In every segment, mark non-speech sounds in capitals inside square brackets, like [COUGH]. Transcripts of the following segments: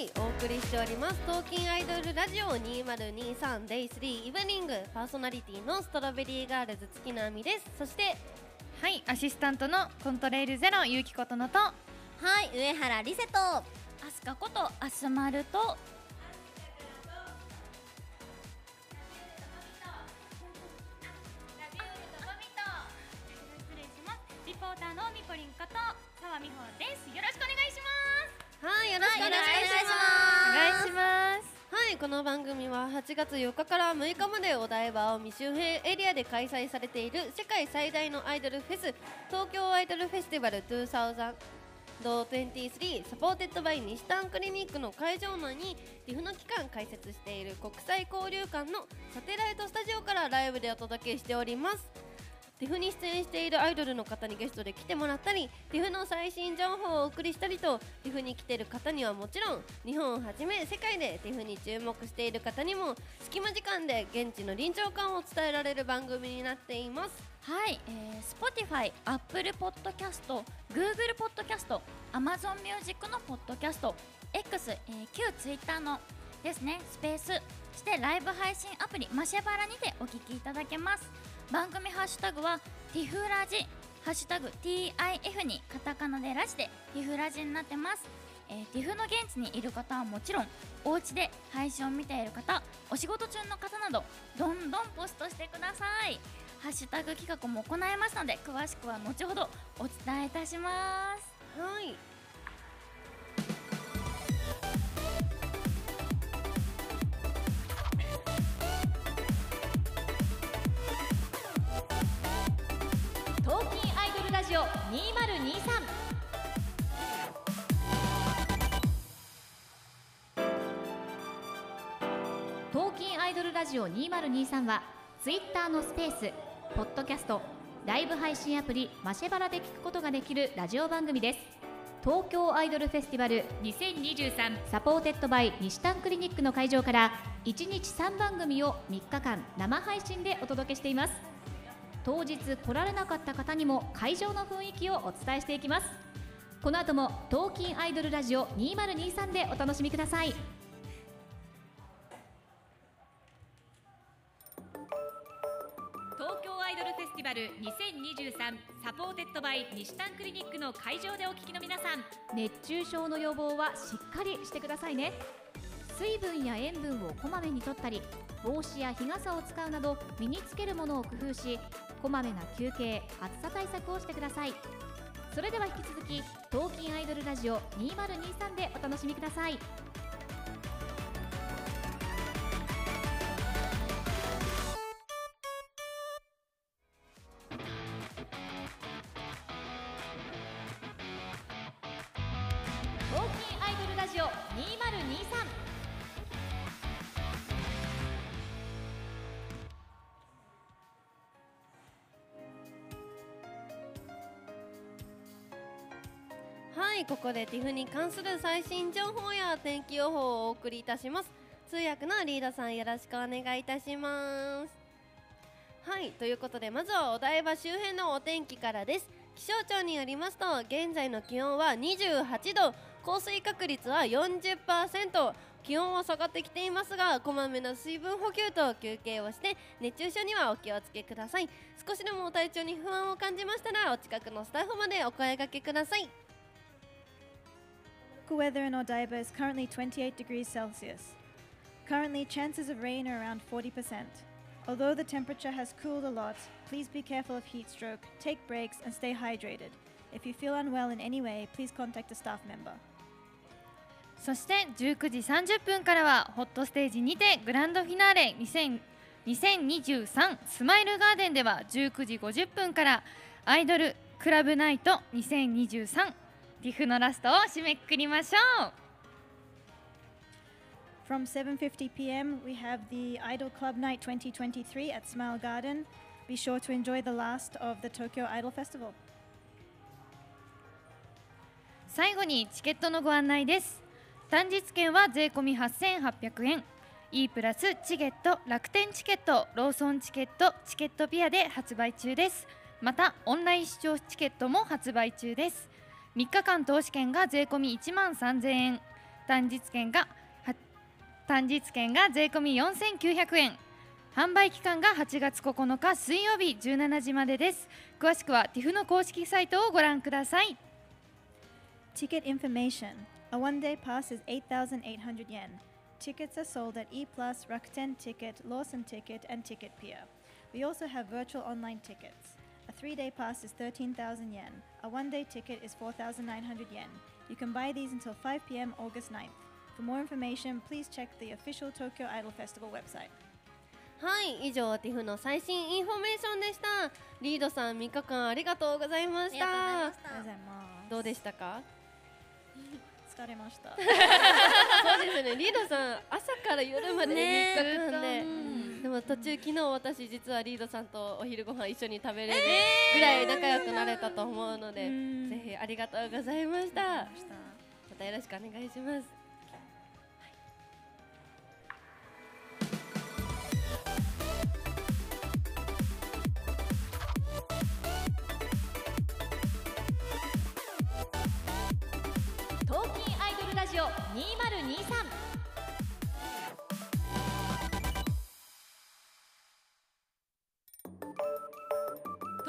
はいお送りしております「トーキンアイドルラジオ 2023Day3 イブニング」パーソナリティのストロベリーガールズ月奈美です。そしてはいアシスタントのコントレイルゼロゆうきことのと。はい上原リセとアスカことアスマルと。リポーターのみぽりんこと澤美穂です。よろしくはいよろしくお願いしお願ます。いします。はいこの番組は8月4日から6日までお台場青海周辺エリアで開催されている世界最大のアイドルフェス東京アイドルフェスティバル2023 supported by にしたんクリニックの会場内に TIFF の期間開設している国際交流館のサテライトスタジオからライブでお届けしております TIFF に出演しているアイドルの方にゲストで来てもらったり TIFF の最新情報をお送りしたりと TIFF に来てる方にはもちろん日本をはじめ世界で TIFF に注目している方にも隙間時間で現地の臨場感を伝えられる番組になっていますはい、えー、Spotify、Apple Podcast、Google Podcast、Amazon Music のポッドキャスト、X、えー、旧 Twitter のですね、スペース、そしてライブ配信アプリマシェバラにてお聞きいただけます。番組ハッシュタグはティフラジ、ハッシュタグ TIF にカタカナでラジでティフラジになってます。えー、ティフの現地にいる方はもちろんお家で配信を見ている方お仕事中の方などどんどんポストしてください。ハッシュタグ企画も行いますので詳しくは後ほどお伝えいたします。はい。ジオ2023トーキンアイドルラジオ2023はツイッターのスペースポッドキャストライブ配信アプリマシェバラで聞くことができるラジオ番組です。東京アイドルフェスティバル2023 supported by にしたんクリニックの会場から1日3番組を3日間生配信でお届けしています。当日来られなかった方にも会場の雰囲気をお伝えしていきます。この後も「トーキンアイドルラジオ2023」でお楽しみください。東京アイドルフェスティバル2023 supported by にしたんクリニックの会場でお聞きの皆さん。熱中症の予防はしっかりしてくださいね水分や塩分をこまめにとったり帽子や日傘を使うなど身につけるものを工夫しこまめな休憩暑さ対策をしてください。それでは引き続き「東金アイドルラジオ2023」でお楽しみください。はいここで TIF に関する最新情報や天気予報をお送りいたします。通訳のリーダーさんよろしくお願いいたします。はいということでまずはお台場周辺のお天気からです。気象庁によりますと現在の気温は28度降水確率は40%気温は下がってきていますがこまめな水分補給と休憩をして熱中症にはお気をつけください。少しでも体調に不安を感じましたらお近くのスタッフまでお声掛けください。Local weather in Odaiba is currently 28 degrees Celsius. Currently, chances of rain are around 40%. Although the temperature has cooled a lot, please be careful of heat stroke, take breaks, and stay hydrated. If you feel unwell in any way, please contact a staff member. そして19時30分からはホットステージにてグランドフィナーレ2000 2023スマイルガーデンでは19時50分からアイドルクラブナイト2023ティフのラストを締めくくりましょう From 7:50 p.m., we have the Idol Club Night 2023 at Smile Garden. Be sure to enjoy the last of the Tokyo Idol Festival. 最後にチケットのご案内です単日券は税込み8800円 E プラスチケット楽天チケットローソンチケットチケットピアで発売中ですまたオンライン視聴チケットも発売中です3日間投資券が税込み1万3000円単日券が単日券が税込み4900円販売期間が8月9日水曜日17時までです詳しくは TIFF の公式サイトをご覧ください Ticket information. A one-day pass is 8,800 yen. Tickets are sold at E Plus, Rakuten Ticket, Lawson Ticket, and Ticket Pier. We also have virtual online tickets. A three-day pass is 13,000 yen. A one-day ticket is 4,900 yen. You can buy these until 5 p.m. August 9th. For more information, please check the official Tokyo Idol Festival website. はい以上 TIFF の最新インフォメーションでしたリードさん3日間ありがとうございましたどうでしたか疲れました。そうですねリードさん朝から夜まで3日間で、でも途中昨日私実はリードさんとお昼ご飯一緒に食べれるぐらい仲良くなれたと思うので、ぜひありがとうございました。またよろしくお願いします。トーキンアイドルラジオ2023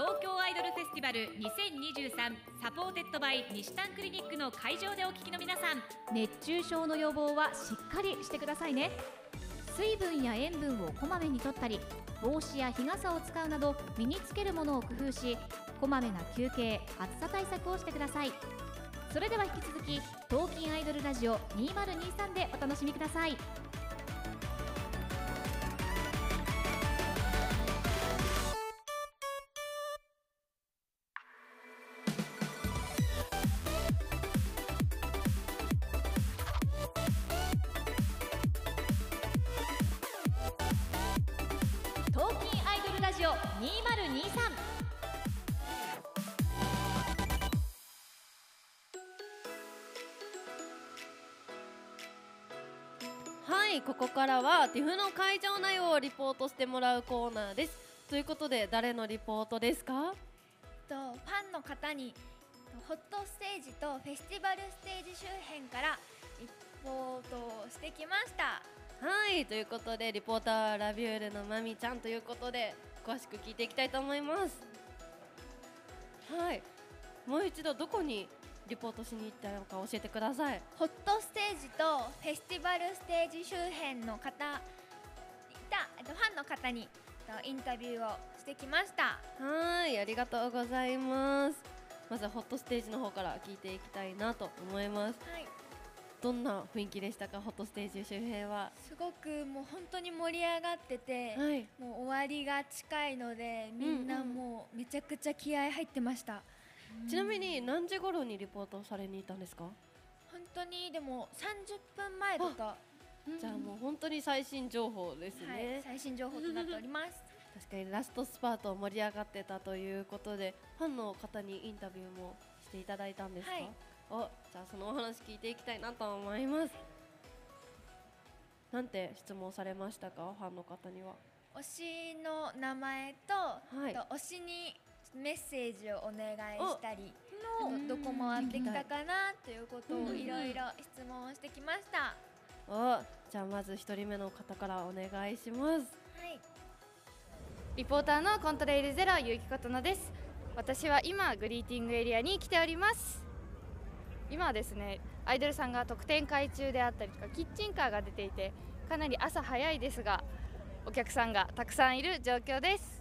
東京アイドルフェスティバル2023 supported by にしたんクリニックの会場でお聞きの皆さん熱中症の予防はしっかりしてくださいね。水分や塩分をこまめにとったり帽子や日傘を使うなど身につけるものを工夫しこまめな休憩暑さ対策をしてください。それでは引き続き東京アイドルラジオ2023でお楽しみください。からは TIFF の会場内をリポートしてもらうコーナーです。ということで誰のリポートですか？とファンの方にホットステージとフェスティバルステージ周辺からリポートをしてきました。はいということでリポーターラビュールのまみちゃんということで詳しく聞いていきたいと思います。はい。もう一度どこにリポートしに行ったのか教えてください。ホットステージとフェスティバルステージ周辺の方いたえっとファンの方にえっとインタビューをしてきました。はいありがとうございます。まずはホットステージの方から聞いていきたいなと思います。はい。どんな雰囲気でしたか？ホットステージ周辺は。すごくもう本当に盛り上がってて、はい。もう終わりが近いのでみんなもうめちゃくちゃ気合入ってました、ちなみに何時頃にリポートされに行ったんですか？本当にでも30分前とか、じゃあもう本当に最新情報ですね、はい、最新情報となっております。[LAUGHS] 確かにラストスパート盛り上がってたということでファンの方にインタビューもしていただいたんですか、はい。おじゃあそのお話聞いていきたいなと思います。なんて質問されましたか？ファンの方には。推しの名前と,、はい。と推しにメッセージをお願いしたりあとどこ回ってきたかなということをいろいろ質問をしてきました、おじゃあまず一人目の方からお願いします。はい。リポーターのコントレイルゼロゆうきことのです。私は今グリーティングエリアに来ております。今はですねアイドルさんが特典会中であったりとかキッチンカーが出ていてかなり朝早いですがお客さんがたくさんいる状況です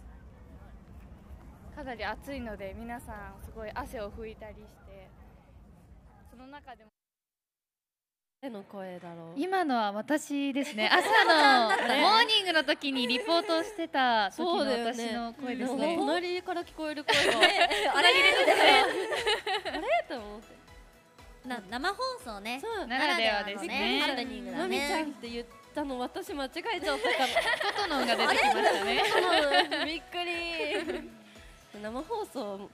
かなり暑いので皆さんすごい汗を拭いたりしてその中でも。誰の声だろう。今のは私ですね。[LAUGHS] 朝のモーニングの時にリポートをしてた時のそうだよね。私の声ですね。か隣から聞こえる声が。[LAUGHS] あれ入れてたね [LAUGHS] あれと思って。な生放送ね。そう。ならではですね。ハプニングだまみちゃんっねて言ったの私間違えちゃったかトトノンが出てきましたね。なびっくり生放送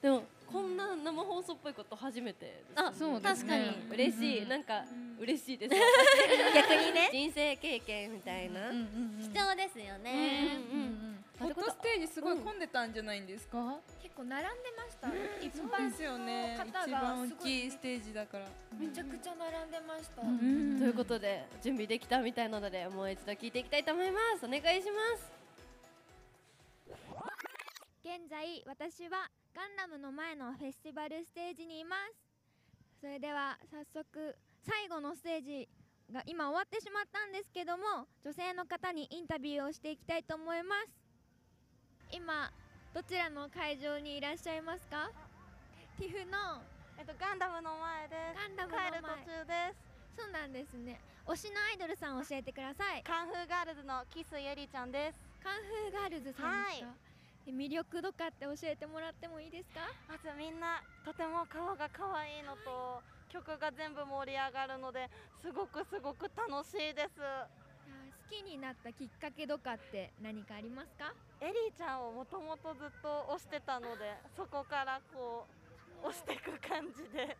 でもこんな生放送っぽいこと初めてですあそうです確かねに嬉しい。なんか嬉しいです。[LAUGHS] 逆にね。人生経験みたいな。うんうんうん貴重ですよね。うんうんホットステージすごい混んでたんじゃないんですか、結構並んでました。一そう般ですよね。の方が一番大きいステージだから。めちゃくちゃ並んでました、ん。ということで準備できたみたいなのでもう一度聞いていきたいと思います。お願いします現在私はガンダムの前のフェスティバルステージにいます。それでは早速最後のステージが今終わってしまったんですけども女性の方にインタビューをしていきたいと思います。今どちらの会場にいらっしゃいますか？ティフのえっとガンダムの前です。ガンダム帰るの前途中です。そうなんですね。推しのアイドルさん教えてください。カンフーガールズのキスゆりちゃんです。カンフーガールズさんですか、え魅力とかって教えてもらってもいいですか？まずみんなとても顔が可愛いのと曲が全部盛り上がるのですごくすごく楽しいです。好きになったきっかけとかって何かありますか？エリーちゃんをもともとずっと推してたのでそこからこう推していく感じで。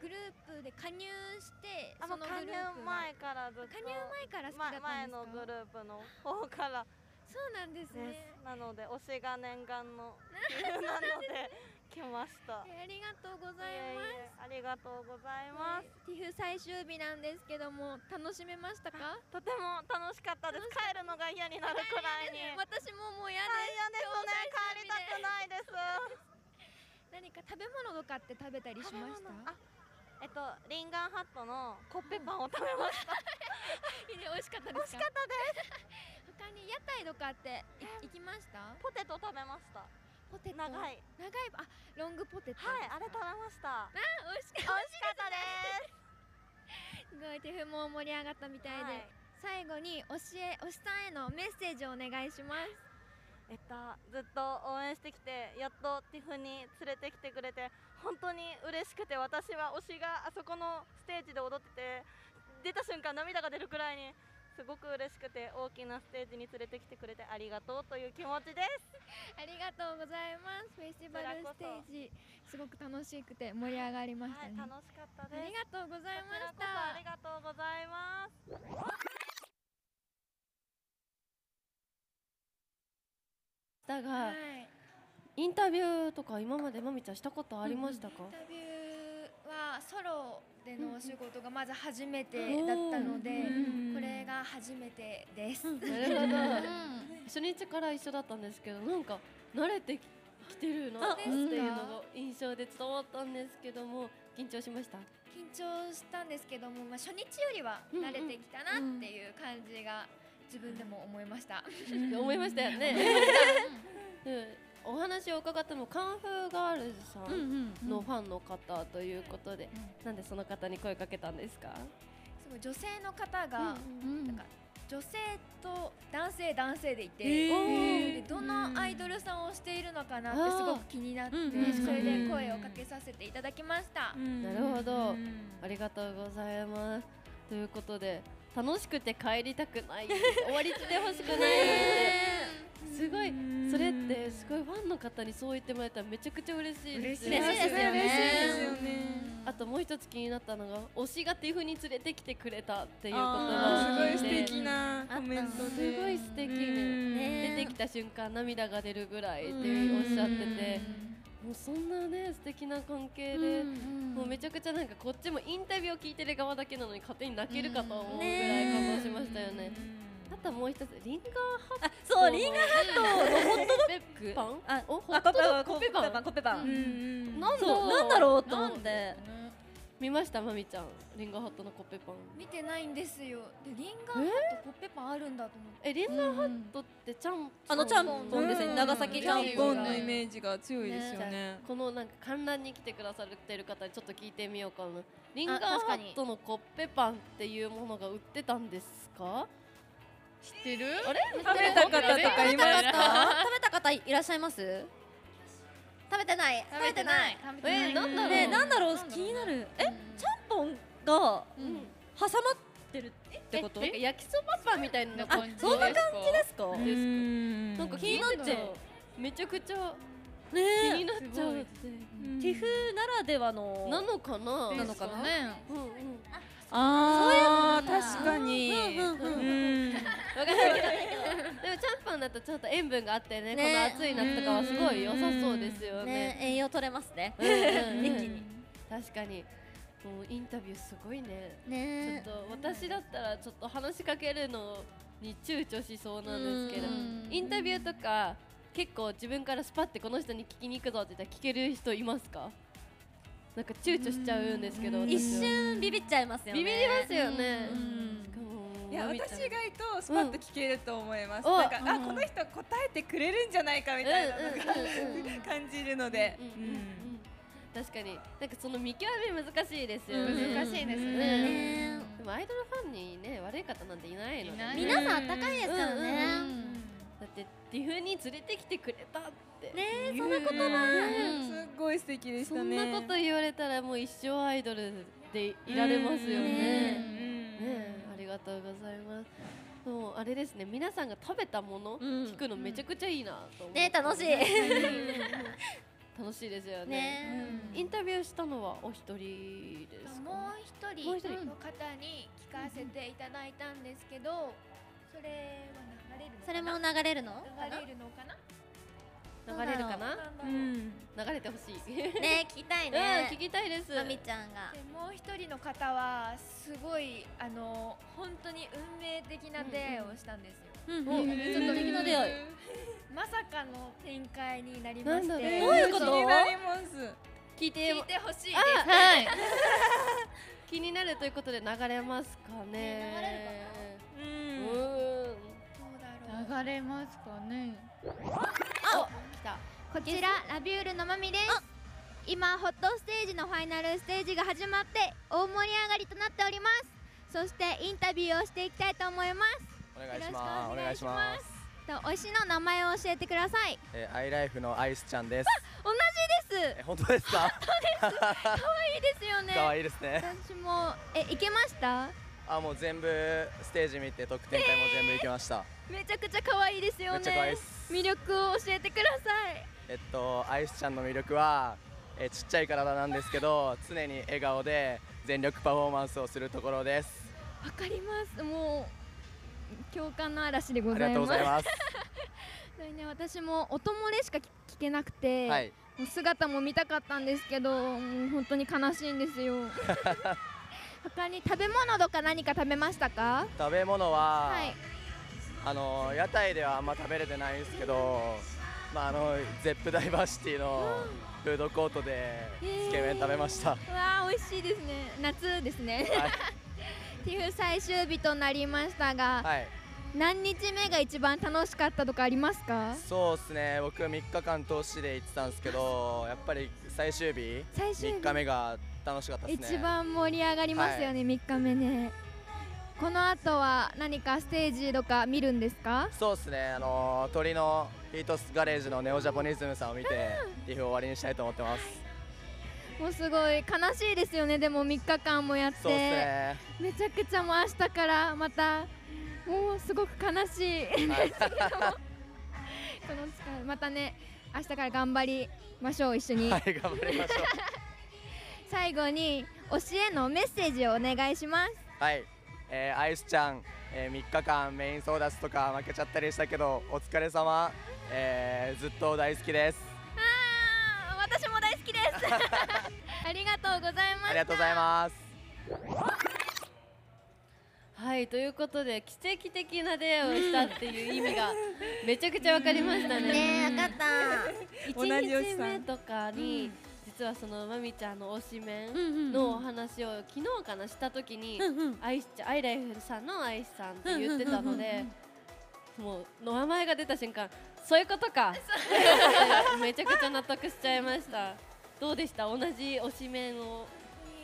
グループで加入してあもう加入前からずっと。加入前から好きだったんですか？前のグループの方からそうなんですでねす。なので推しが念願の [LAUGHS] なので来ました。えありがとうございます。えありがとうございます。ティフ最終日なんですけども楽しめましたか？とても楽しかったです。帰るのが嫌になるくらいに。私ももう嫌です。あ嫌ですね。帰りたくないです。[LAUGHS] 何か食べ物とかって食べたりしました？あえっとリンガンハットのコッペパンを食べました。[LAUGHS] いいね美味しかったですか？美味しかったです他に屋台とかってい行きました？ポテト食べました。ポテト？長い。長い？あロングポテト。はいあれ食べました。あ美味しか美味しかったです。すごいティフも盛り上がったみたいで、はい。最後に教え推しさんへのメッセージをお願いします。えっと、ずっと応援してきてやっとティフに連れてきてくれて本当に嬉しくて私は推しがあそこのステージで踊ってて出た瞬間涙が出るくらいにすごく嬉しくて大きなステージに連れてきてくれてありがとうという気持ちです。[LAUGHS] ありがとうございます。フェスティバルステージすごく楽しくて盛り上がりましたね、はい楽しかったです。ありがとうございましこちらこそありたがとうございます。だが、はいインタビューとか今までまみちゃんしたことありましたか、インタビューはソロでのお仕事がまず初めてだったので、これが初めてです。なるほど。初日から一緒だったんですけどなんか慣れてきてるなっていうのが印象で伝わったんですけども緊張しました？緊張したんですけども、まあ、初日よりは慣れてきたなっていう感じが自分でも思いました。思いましたよね、[LAUGHS] うんお話を伺ったのもカンフーガールズさんのファンの方ということで、なんでその方に声かけたんですか？すごい女性の方が、なんか女性と男性男性でいて、へー。でどのアイドルさんをしているのかなってすごく気になって、うんうんうんそれで声をかけさせていただきました。なるほど、ありがとうございます。ということで楽しくて帰りたくない。終わりってほしくないすごいそれってすごいファンの方にそう言ってもらえたらめちゃくちゃ嬉しいです嬉しいですよね。嬉しいですよね。あともう一つ気になったのが推しがティフに連れてきてくれたっていう言あ葉を聞いてーすごい素敵なコメントで。すごい素敵うん。ね出てきた瞬間涙が出るぐらいっておっしゃってて。もうそんなね素敵な関係でもうめちゃくちゃなんかこっちもインタビューを聞いてる側だけなのに勝手に泣けるかと思うぐらい感動しましたよねあともう一つリンガーハット。そうリンガーハットのホットドッグ？パンあおあコッペパンコッペパン。コッペパンコッペパン。なんだそうなんだろうと思って。見ましたまみちゃん。リンガーハットのコッペパン。見てないんですよ。でリンガーハットコッペパンあるんだと思って。えリンガーハットってちゃんあのちゃんぽんですね。長崎ちゃんぽん。のイメージが強いですよね。あこのなんか観覧に来てくださってる方にちょっと聞いてみようかな。リンガーハットのコッペパンっていうものが売ってたんですか？知ってる？あれ？食べた方とかいますか食べた方いらっしゃいます？食べてない？食べてない。えなんだろう？ねなんだろう？気になる。えちゃんぽんが挟まってるってこと？え焼きそばパンみたいなあそんな感じですか？なんか気になっちゃう。めちゃくちゃね気になっちゃうって。ティフならではの。なのかな？なのかな？うんうんあーそういうこと確かに。うんうんうんうん。わかんないけどでもちゃんぽんだとちょっと塩分があってねこの暑い夏とかはすごい良さそうですよね。ね栄養取れますね。一気に。確かに。もうインタビューすごいね。ね。ちょっと私だったらちょっと話しかけるのに躊躇しそうなんですけど。うんインタビューとか結構自分からスパってこの人に聞きに行くぞって言ったら聞ける人いますか？なんか躊躇しちゃうんですけど一瞬ビビっちゃいますよね。ビビりますよね。うん。しかもいや私意外とスパッと聞けると思います、うんなんか、あうん。この人答えてくれるんじゃないかみたいなのが、[LAUGHS] 感じるので、うんうんうん。確かに。なんかその見極め難しいですよね。うん難しいですね。ねでもアイドルファンにね悪い方なんていないので。いない。皆さん高いですからねだってディフに連れてきてくれたって。ねそんな言葉すっごい素敵でしそたねんなこと言われたらもう一生アイドルでいられますよね。うん。ねえ。ありがとうございます。もうあれですね。皆さんが食べたもの、うん。聞くのめちゃくちゃいいなと思って。ね楽しい。楽しいですよね。ねインタビューしたのはお一人ですか？もう一人。人。の方に聞かせていただいたんですけど、それは流れるそれも流れるの？流れるのかな？流れるかな？ううん。流れてほしい。ね聞きたいうんね聞きたいです。まみちゃんが。でもう一人の方はすごいあの本当に運命的な出会いをしたんですよ、うんおうん。ちょっと的な出会いまさかの展開になりましてどう。いうこと？気になります聞いて聞いてほしいです。はい。[LAUGHS] 気になるということで流れますかね。ね流れるううんんどうだろう流れますかね。お来た。こちらラビュールのまみです。今ホットステージのファイナルステージが始まって大盛り上がりとなっております。そしてインタビューをしていきたいと思います。お願いします。お願いしお願いしまます。す。と推しの名前を教えてください。えー、アイライフのアイスちゃんです。同じです。え、本当ですか？[LAUGHS] 可愛いですよね。[LAUGHS] 可愛いですね。私も。え行けました？あ、もう全部ステージ見て特典会も全部行きました。めちゃくちゃ可愛いですよね。魅力を教えてください。えっとアイスちゃんの魅力は、えーちっちゃい体なんですけど、常に笑顔で全力パフォーマンスをするところです。わかります。もう共感の嵐でございます。ね私も音漏れしか聞聞けなくて、はい。もう姿も見たかったんですけどもう本当に悲しいんですよ [LAUGHS] 他に食べ物とか何か食べましたか？食べ物は、はい。あの屋台ではあんま食べれてないんですけど、まああのゼップダイバーシティのフードコートでつけ麺食べました。うわー美味しいですね。夏ですね、はい。ティフ最終日となりましたが、はい。何日目が一番楽しかったとかありますか？そうですね。僕3日間通しで行ってたんですけどやっぱり最終日最終日。3日目が楽しかったですね。一番盛り上がりますよね、3日目ね。この後は何かステージとか見るんですか？そうですね。あのー鳥のヒートスガレージのネオジャポニズムさんを見て [LAUGHS] リフを終わりにしたいと思ってます。もうすごい悲しいですよね。でも3日間もやって。そうですね。めちゃくちゃもう明日からまたもうすごく悲しい。[LAUGHS] このまたね明日から頑張りましょう。一緒に、はい頑張りましょう最後に推しへのメッセージをお願いします。はい、えーアイスちゃん、えー、3日間メインソーダスとか負けちゃったりしたけどお疲れ様、えーずっと大好きです。あー私も大好きです。[LAUGHS] ありがとうございました。ありがとうございます。はいということで奇跡的な出会いをしたっていう意味がめちゃくちゃわかりましたね。ねえ分かった。同じ1おじさん日目とかに、実はそのまみちゃんの推しメンのお話を昨日かなした時に、アイスちゃんアイライフさんのアイスさんって言ってたので、もう名前が出た瞬間そういうことか。[LAUGHS] めちゃくちゃ納得しちゃいました。どうでした？同じ推しメンを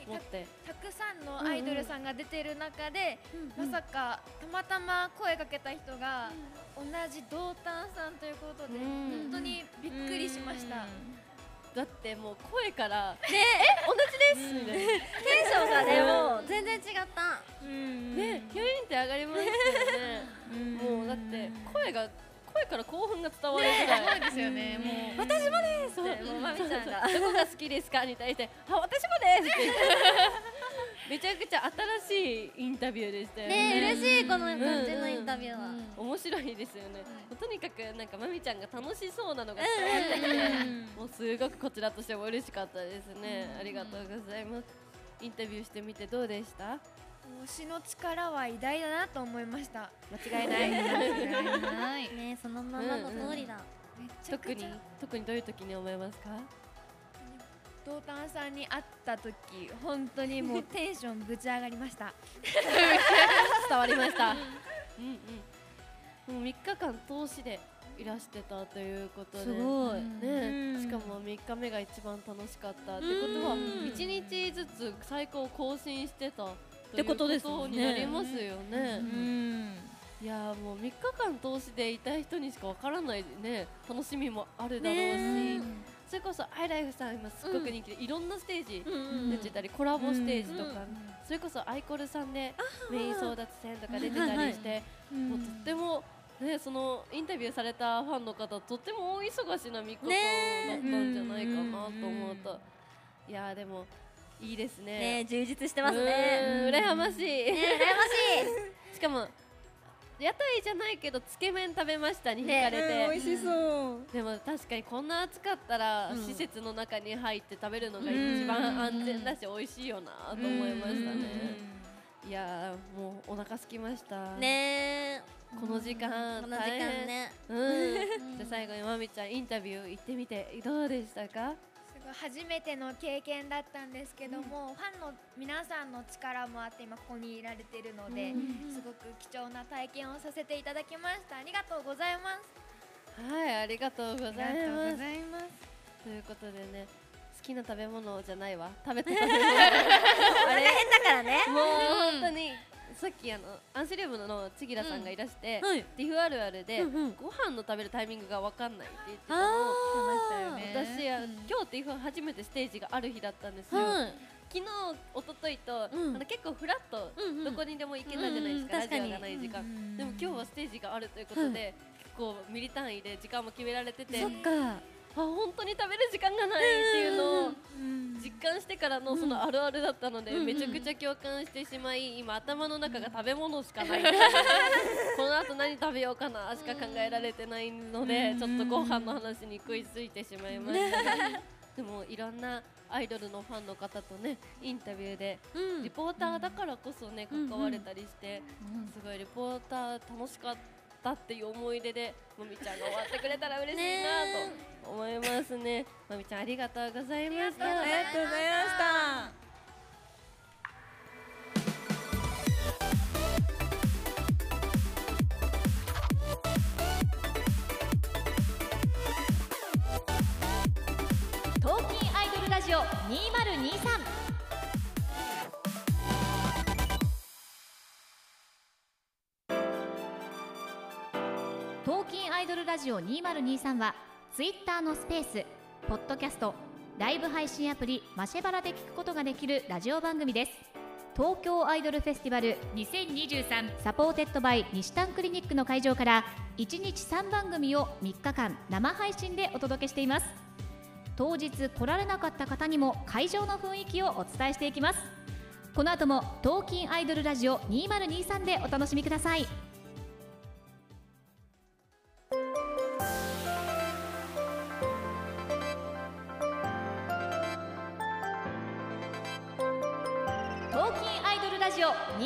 持って。たくさんのアイドルさんが出てる中で、まさかたまたま声かけた人が同じ同担さんということで、うん。本当にびっくりしました。だってもう声から「ね。え同じです!」みたいな。テンションがねもう全然違った。ねヒュインって上がりましたよね。もうだって声が声から興奮が伝わるぐらい、ですよね。もう。私もですってもうまみちゃんが。どこが好きですか？に対してあ私もですって言ってめちゃくちゃ新しいインタビューでしたよね。ね嬉しいこの感じのインタビューは。面白いですよね。とにかくなんかまみちゃんが楽しそうなのが伝わってきて、もうすごくこちらとしても嬉しかったですね。ありがとうございます。インタビューしてみてどうでした？推しの力は偉大だなと思いました。間違いない。間違いない。[LAUGHS] ねそのままの通りだ、特に特にどういう時に思いますか？東丹さんに会った時本当にもうテンションぶち上がりました。[LAUGHS] 伝わりました。うんうん。もう3日間通しでいらしてたということで、すごい。ね、しかも3日目が一番楽しかったってことは1日ずつ最高更新してたってことですになりますよね。いやーもう3日間通しでいた人にしかわからないね。楽しみもあるだろうし、それこそアイライフさん今すごく人気で、いろんなステージ出てたり、コラボステージとか、それこそアイコルさんでメイン争奪戦とか出てたりして、もうとってもね、そのインタビューされたファンの方とっても大忙しな3日間だったんじゃないかなと思うと、いやーでもいいですね。ね充実してますね。うん。羨ましい、ね羨まし [LAUGHS] しかも屋台じゃないけどつけ麺食べましたに惹かれて、ねうん美味しそう。でも確かにこんな暑かったら、うん。施設の中に入って食べるのが一番安全だし美味しいよなと思いましたね。いやーもうお腹空きました。ね。この時間この時間ね。うん。じゃあ最後にまみちゃんインタビュー行ってみてどうでしたか？初めての経験だったんですけども、ファンの皆さんの力もあって今ここにいられてるので、うんすごく貴重な体験をさせていただきました。ありがとうございます。はいありがとうございます。ありがとうございます。ということでね好きな食べ物じゃないわ。食べた食べ物 [LAUGHS] あれ？[LAUGHS] 変だからね。もう本当にさっきあのアンスリウムの千吉さんがいらして、うんはい。ティフあるあるで、うんうん。ご飯の食べるタイミングが分かんないって言ってたの。を私あ今日ティフ初めてステージがある日だったんですよ、はい。昨日一昨日と、うん。あの結構フラッとうんうん。どこにでも行けたじゃないですか、うんうん。ラジオがない時間、でも今日はステージがあるということで、結構ミリ単位で時間も決められてて。そっかあ本当に食べる時間がないっていうのを実感してからのそのあるあるだったので、めちゃくちゃ共感してしまい今頭の中が食べ物しかない。[LAUGHS] この後何食べようかなしか考えられてないので、ちょっとご飯の話に食いついてしまいました。が、でもいろんなアイドルのファンの方とねインタビューで、リポーターだからこそね関われたりして、すごいリポーター楽しかったっていう思い出でまみちゃんが終わってくれたら嬉しいなと思いますね。まみちゃんありがとうございました。ありがとうございました東京アイドルラジオ2023トーキンアイドルラジオ2023はツイッターのスペースポッドキャストライブ配信アプリマシェバラで聞くことができるラジオ番組です。東京アイドルフェスティバル2023 supported by にしたんクリニックの会場から1日3番組を3日間生配信でお届けしています。当日来られなかった方にも会場の雰囲気をお伝えしていきます。この後もトーキンアイドルラジオ2023でお楽しみください。2023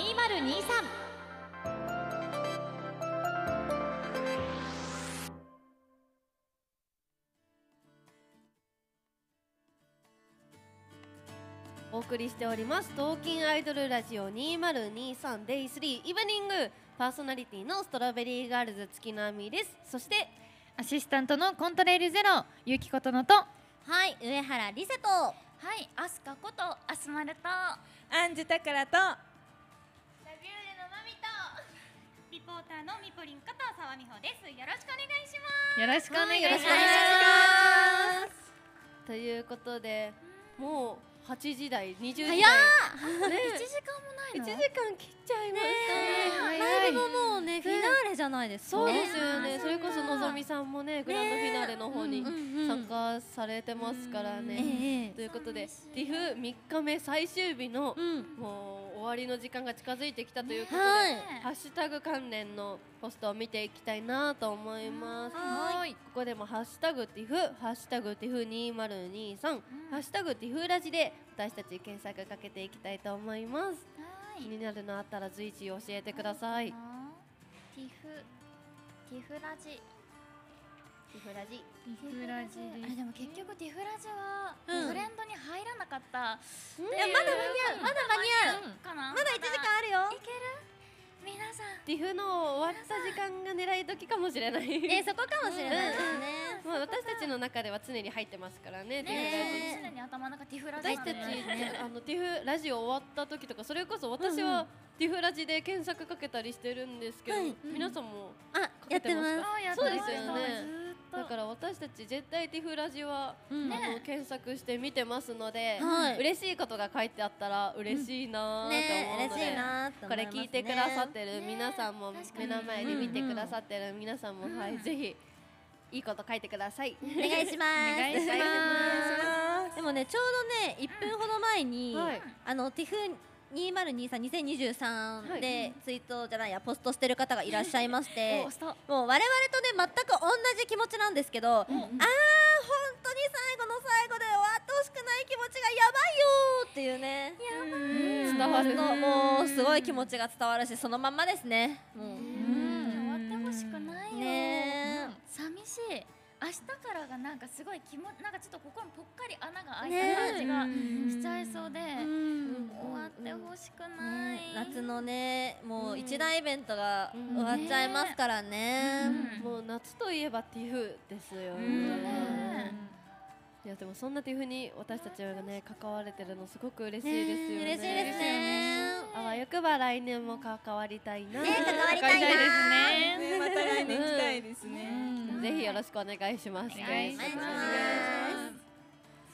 お送りしております。東京アイドルラジオ2023デイ3イブニング。パーソナリティのストロベリーガールズ月並みです。そしてアシスタントのコントレイルゼロ。ゆきことのと。はい上原リセとはいアスカことアスマルと。アンジュタカラとポーターのみぽりんこと沢美穂です。よろしくお願いします。よろしくお願いします。ということでもう8時台20時台。早っ。ね。一時間もないの？1時間切っちゃいましたね。ライブももうねフィナーレじゃないですかそうですよね。それこそのぞみさんもねグランドフィナーレの方に参加されてますからね、ええということで TIFF3 日目最終日の、もう終わりの時間が近づいてきたということで、はい。ハッシュタグ関連のポストを見ていきたいなと思います。はい。ここでもハッシュタグ TIFF、ハッシュタグ TIFF2023、ハッシュタグ TIFF ラジで私たち検索かけていきたいと思います。気になるのあったら随時教えてください。ティフティフラジ。ティフラジ。ティフラジあれでも結局ティフラジはうん。トレンドに入らなかった。いやまだ間に合う。まだ間に合う。かな。まだ1時間あるよ。いける？皆さん。ティフの終わった時間が狙い時かもしれない。えそこかもしれないですね。まあ私たちの中では常に入ってますからね。ティフラジ。常に頭の中ティフラジ。私たち、あのティフラジオ終わった時とかそれこそ私はティフラジで検索かけたりしてるんですけど、はい。皆さんもあかけてますか？やってます。そうですよねだから私たち絶対ティフラジは、うん。あの検索して見てますので、はい。嬉しいことが書いてあったら嬉しいなーってね思うので、ねこれ聞いてくださってる皆さんも、目の前で見てくださってる皆さんも、はいぜひいいこと書いてください。お願いします。お願いします。でもね、ちょうどね、1分ほど前に、はい。あのティフ2023-2023でツイートじゃないやポストしてる方がいらっしゃいましてもう我々とね全く同じ気持ちなんですけど、あー本当に最後の最後で終わってほしくない気持ちがやばいよーっていうね。伝わる本当もうすごい気持ちが伝わるしそのまんまですね。もう。終わってほしくないよね寂しい明日からがなんかすごい気もなんかちょっと心にぽっかり穴が開いねた感じがしちゃいそうで終わってほしくない夏のねもう一大イベントが終わっちゃいますからね、もう夏といえばティフですよね。いやでもそん。なティフに私たちがね関われてるのすごく嬉しいですよね。嬉しいですね。あわよくば来年も関わりたいな。ね関わりたいなですね。ねまた来年来たいですねうんぜひよろしくお願いします。お願いします。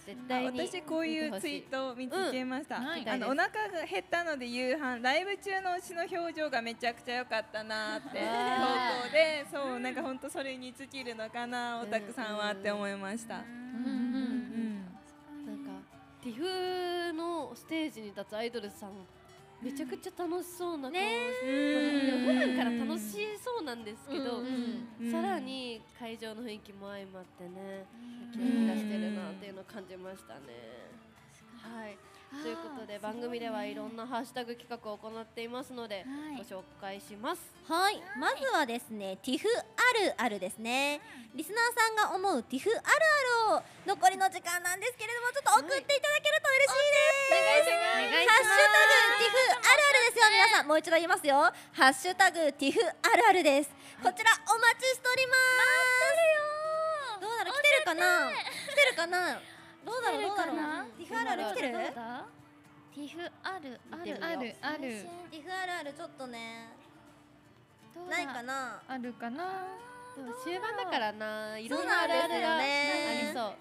絶対に私こういうツイートを見つけました、うんはい。あのお腹が減ったので夕飯ライブ中の推しの表情がめちゃくちゃ良かったなって投稿でそうなんか本当それに尽きるのかなオタクさんはって思いました、なんかティフのステージに立つアイドルさんめちゃくちゃ楽しそうな顔普段から楽しそうなんですけど、さらに会場の雰囲気も相まってねキラキラしてるなっていうのを感じましたね。番組ではいろんなハッシュタグ企画を行っていますので、ご紹介します。はい、まずはですね、ティフあるあるですね。リスナーさんが思うティフあるあるを残りの時間なんですけれども、ちょっと送っていただけると嬉しいです。ハッシュタグティフあるあるですよ、皆さん。もう一度言いますよ。ハッシュタグティフあるあるです。こちらお待ちしております。どうだろう、来てるかな？来てるかな？どうだろう、どうだろう？ティフあるある来てる？ティフあるあるあるある。ティフあるあるちょっとね。ないかな？あるかな？でも終盤だからな、いろんなあるあるがあねりそう。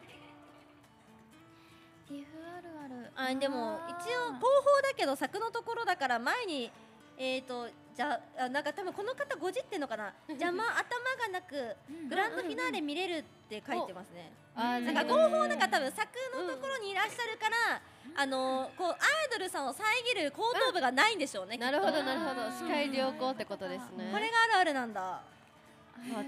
ティフあるある。あでも一応後方だけど柵のところだから前にえーとじゃあなんか多分この方ごじってんのかな？[LAUGHS] 邪魔頭がなくグランドフィナーレ見れるって書いてますね。あなんか後方なんか多分柵のところにいらっしゃるから、あのこうアイドルさんを遮る後頭部がないんでしょうね。なるほどなるほど。視界良好ってことですね。これがあるあるなんだ。あ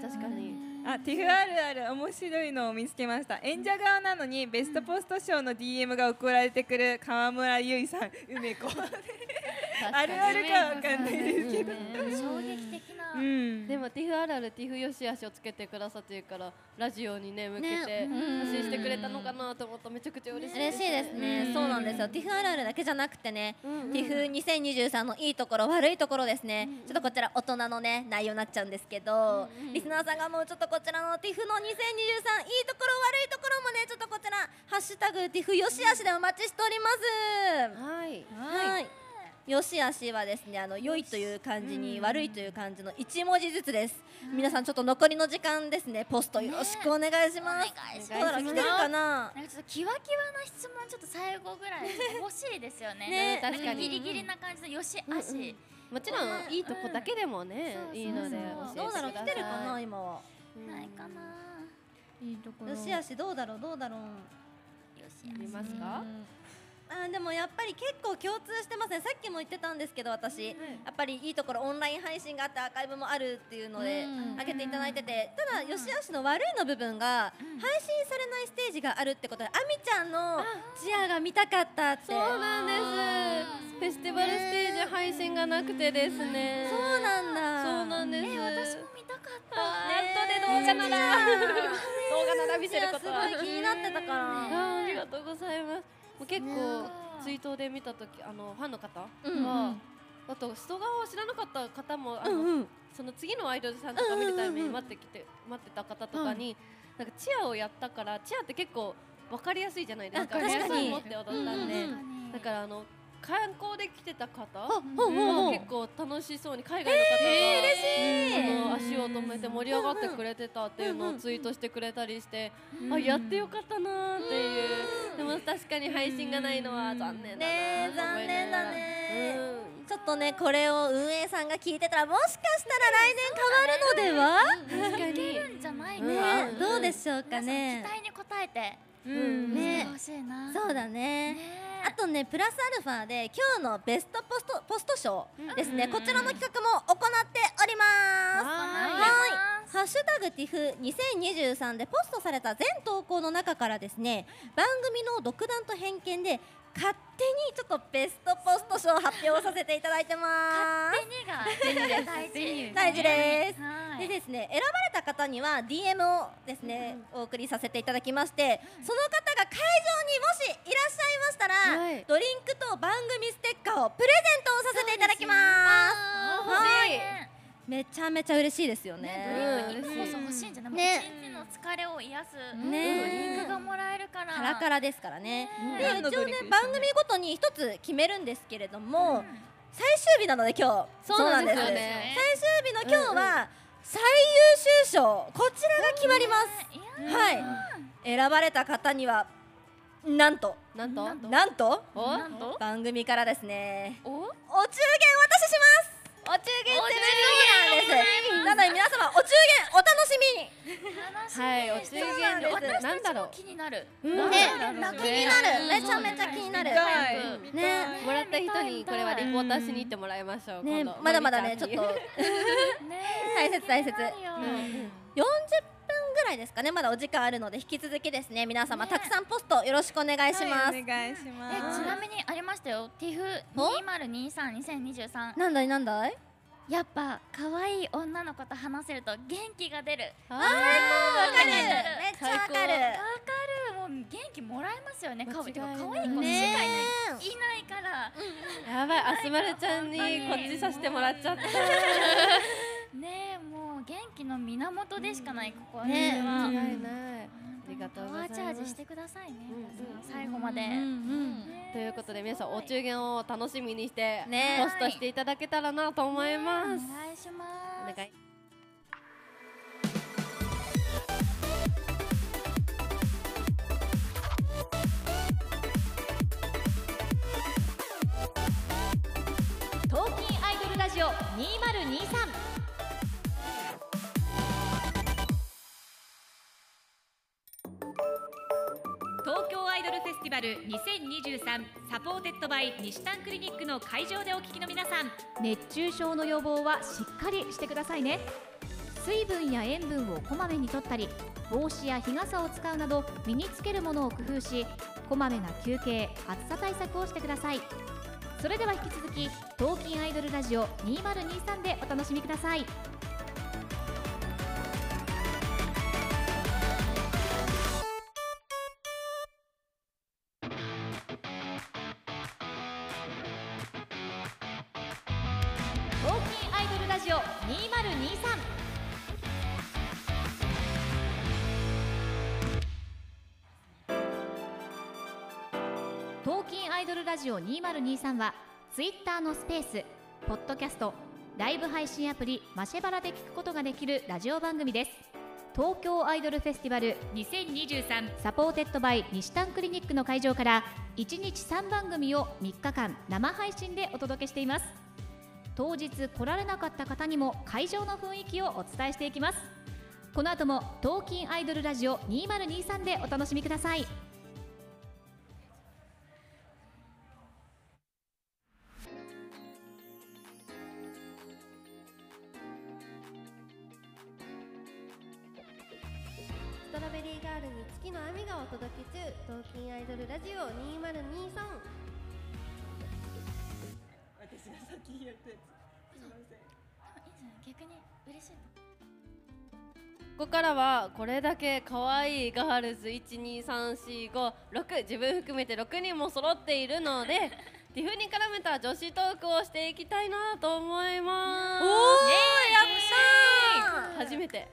確かに。あティフあるある面白いのを見つけました。演者側なのにベストポスト賞の DM が送られてくる川村結衣さん。梅子 [LAUGHS] あるあるかわかんないですけど。衝撃的な。うん。でもティフあるあるティフよしあしをつけてくださってるからラジオにね向けてね。発信してくれたのかなと思ったらめちゃくちゃ嬉しい嬉しいですね、そうなんですよ。ティフあるあるだけじゃなくてね、んティフ2023のいいところ悪いところですね、ちょっとこちら大人のね内容になっちゃうんですけど、リスナーさんがもうちょっとこちらのティフの2023いいところ悪いところもねちょっとこちらハッシュタグティフよしあしでお待ちしております。はい。はいよしあしはですねあの良いという漢字に悪いという漢字の一文字ずつです、皆さんちょっと残りの時間ですねポストよろしくお願いします、どうだろう来てるかな？なんかちょっとキワキワな質問ちょっと最後ぐらい [LAUGHS] 欲しいですよね。ねなん確かに。ギリギリな感じのよしあし。もちろんいいとこだけでもね、いいのでどうだろう来てるかな今は？ないかな。いいところ。よしあしどうだろうどうだろう。よし見ますか、あーでもやっぱり結構共通してますね。さっきも言ってたんですけど私、やっぱりいいところオンライン配信があってアーカイブもあるっていうのでうん。上げていただいてて。ただよしあしの悪いの部分が配信されないステージがあるってことであみちゃんのチアが見たかったって。そうなんです。フェスティバルステージ配信がなくてですね。そうなんだ。そうなんです、え私も見たかった。ネットで動画なら。動画なら見せることは。すごい気になってたから。ありがとうございます結構ツイートで見た時あのファンの方は、うんあとストガオを知らなかった方もあの、うんうん。その次のアイドルさんとか見るために待ってきて、待ってた方とかに、なんかチアをやったからチアって結構わかりやすいじゃないですか。あ確かに持って踊ったんで、うんうん。だからあの観光で来てた方？うんうんは結構楽しそうに海外の方が、えーあの足を止めて盛り上がってくれてたっていうのをツイートしてくれたりして、あやってよかったなーっていう、でも確かに配信がないのは残念だなね残念だねうんちょっとねこれを運営さんが聞いてたら。もしかしたら来年変わるのでは確かにじゃないか。ねどうでしょうかね期待に応えて。うん。ね。欲しいな。そうだね。あとねプラスアルファで今日のベストポストポスト賞ですね、こちらの企画も行っております。はい。ハッシュタグティフ2023でポストされた全投稿の中からですね番組の独断と偏見で勝手にちょっとベストポスト賞を発表させていただいてます。手にが大事大事です。はいでですね選ばれた方には DM をですね、お送りさせていただきましてその方が会場にもしいらっしゃいましたら、はい。ドリンクと番組ステッカーをプレゼントをさせていただきます。はい。めちゃめちゃ嬉しいですよね。ドリンクこそ欲しいんじゃない、ね。一日の疲れを癒す、ね。ドリンクがもらえるから。カラカラですからね。ね。で一応ね番組ごとに一つ決めるんですけれども、最終日なので今日。そうなんですよね。最終日の今日は、最優秀賞こちらが決まります。はい。選ばれた方にはなんと。なんと？なんと？おなんと？番組からですね。お？お中元お渡しします。お中元ってねそうなんです。なので皆様お中元。お楽しみ。に。はいお中元です。なんだろう。気になる、ね、気になる、めちゃめちゃ気になる。はい。ね、もらった人にこれはリポーターしに行ってもらい。ましょうね、まだまだね、ちょっと大切大切。よ40分ぐらいですかね、まだお時間あるので引き続きですね、皆様たくさんポストよろしくお願いします。はいお願いしまえすちなみにありましたよ。TIFF2023 2023なんだいなん。だい？やっぱ可愛い女の子と話せると元気が出る。あー、わかる。めっちゃわかる。わかる。もう元気もらえますよね。可愛いい。ない可愛い子しかいない、ねいないから。やばいあすまるちゃんに。こっちさせてもらっちゃった [LAUGHS] ねえもう元気の源でしかないここはね。は間違いない。ありがとうパございます。ワーチャージしてくださいね、最後まで、ということで皆さんお中元を楽しみにしてねポストしていただけたらなと思います。お願いします。お願い。トーキンアイドルラジオ2023ドルフェスティバル2023 supported by にしたんクリニックの会場でお聞きの皆さん熱中症の予防はしっかりしてくださいね。水分や塩分をこまめにとったり帽子や日傘を使うなど身につけるものを工夫しこまめな休憩暑さ対策をしてください。それでは引き続き「トーキンアイドルラジオ2023」でお楽しみください。ジオ2023はツイッターのスペースポッドキャストライブ配信アプリマシェバラで聞くことができるラジオ番組です。東京アイドルフェスティバル2023 supported by にしたんクリニックの会場から1日3番組を3日間生配信でお届けしています。当日来られなかった方にも会場の雰囲気をお伝えしていきます。この後も「トーキンアイドルラジオ2023」でお楽しみください。がお届け中東京アイドルラジオ2023私が先やったやつすみません逆に嬉しいここからはこれだけ可愛いガールズ12345自分含めて6人も揃っているので [LAUGHS] ティフに絡めた女子トークをしていきたいなと思います。おーやったー。初めて。ね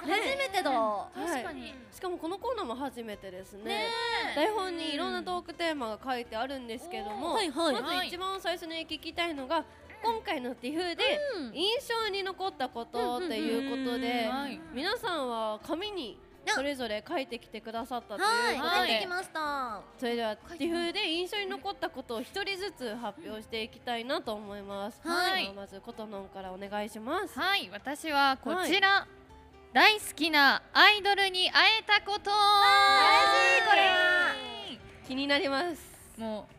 初めて。だ。確かに。しかもこのコーナーも初めてですね。台本にいろんなトークテーマが書いてあるんですけども、はいはい。まず一番最初に聞きたいのが今回のティフで印象に残ったことっていうことで皆さんは紙にそれぞれ書いてきてくださったというはい、で帰ってきました。それではティフで印象に残ったことを一人ずつ発表していきたいなと思います。はい。まずことのんからお願いします。はい。私はこちら、大好きなアイドルに会えたこと。嬉しいこれ。気になります。もう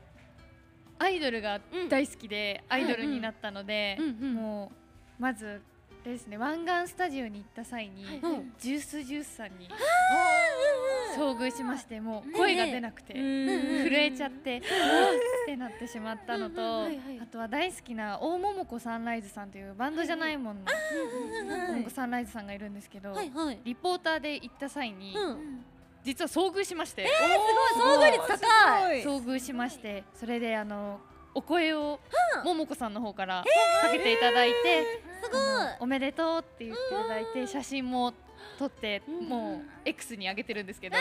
アイドルが大好きでアイドルになったので、もうまずですね。湾岸スタジオに行った際に、ジュースジュースさんに遭遇しましてもう声が出なくて、震えちゃって、ってなってしまったのと、あとは大好きな大桃子サンライズさん。というバンドじゃないもん。の大桃子サンライズさん。がいるん。ですけど、リポーターで行った際に、実は遭遇しまして、えーすごい遭遇率高い遭遇しましてそれであのお声を桃子さんの方からかけていただいて、すごい。おめでとうって言っていただいて写真も撮ってもう X に上げてるんですけど、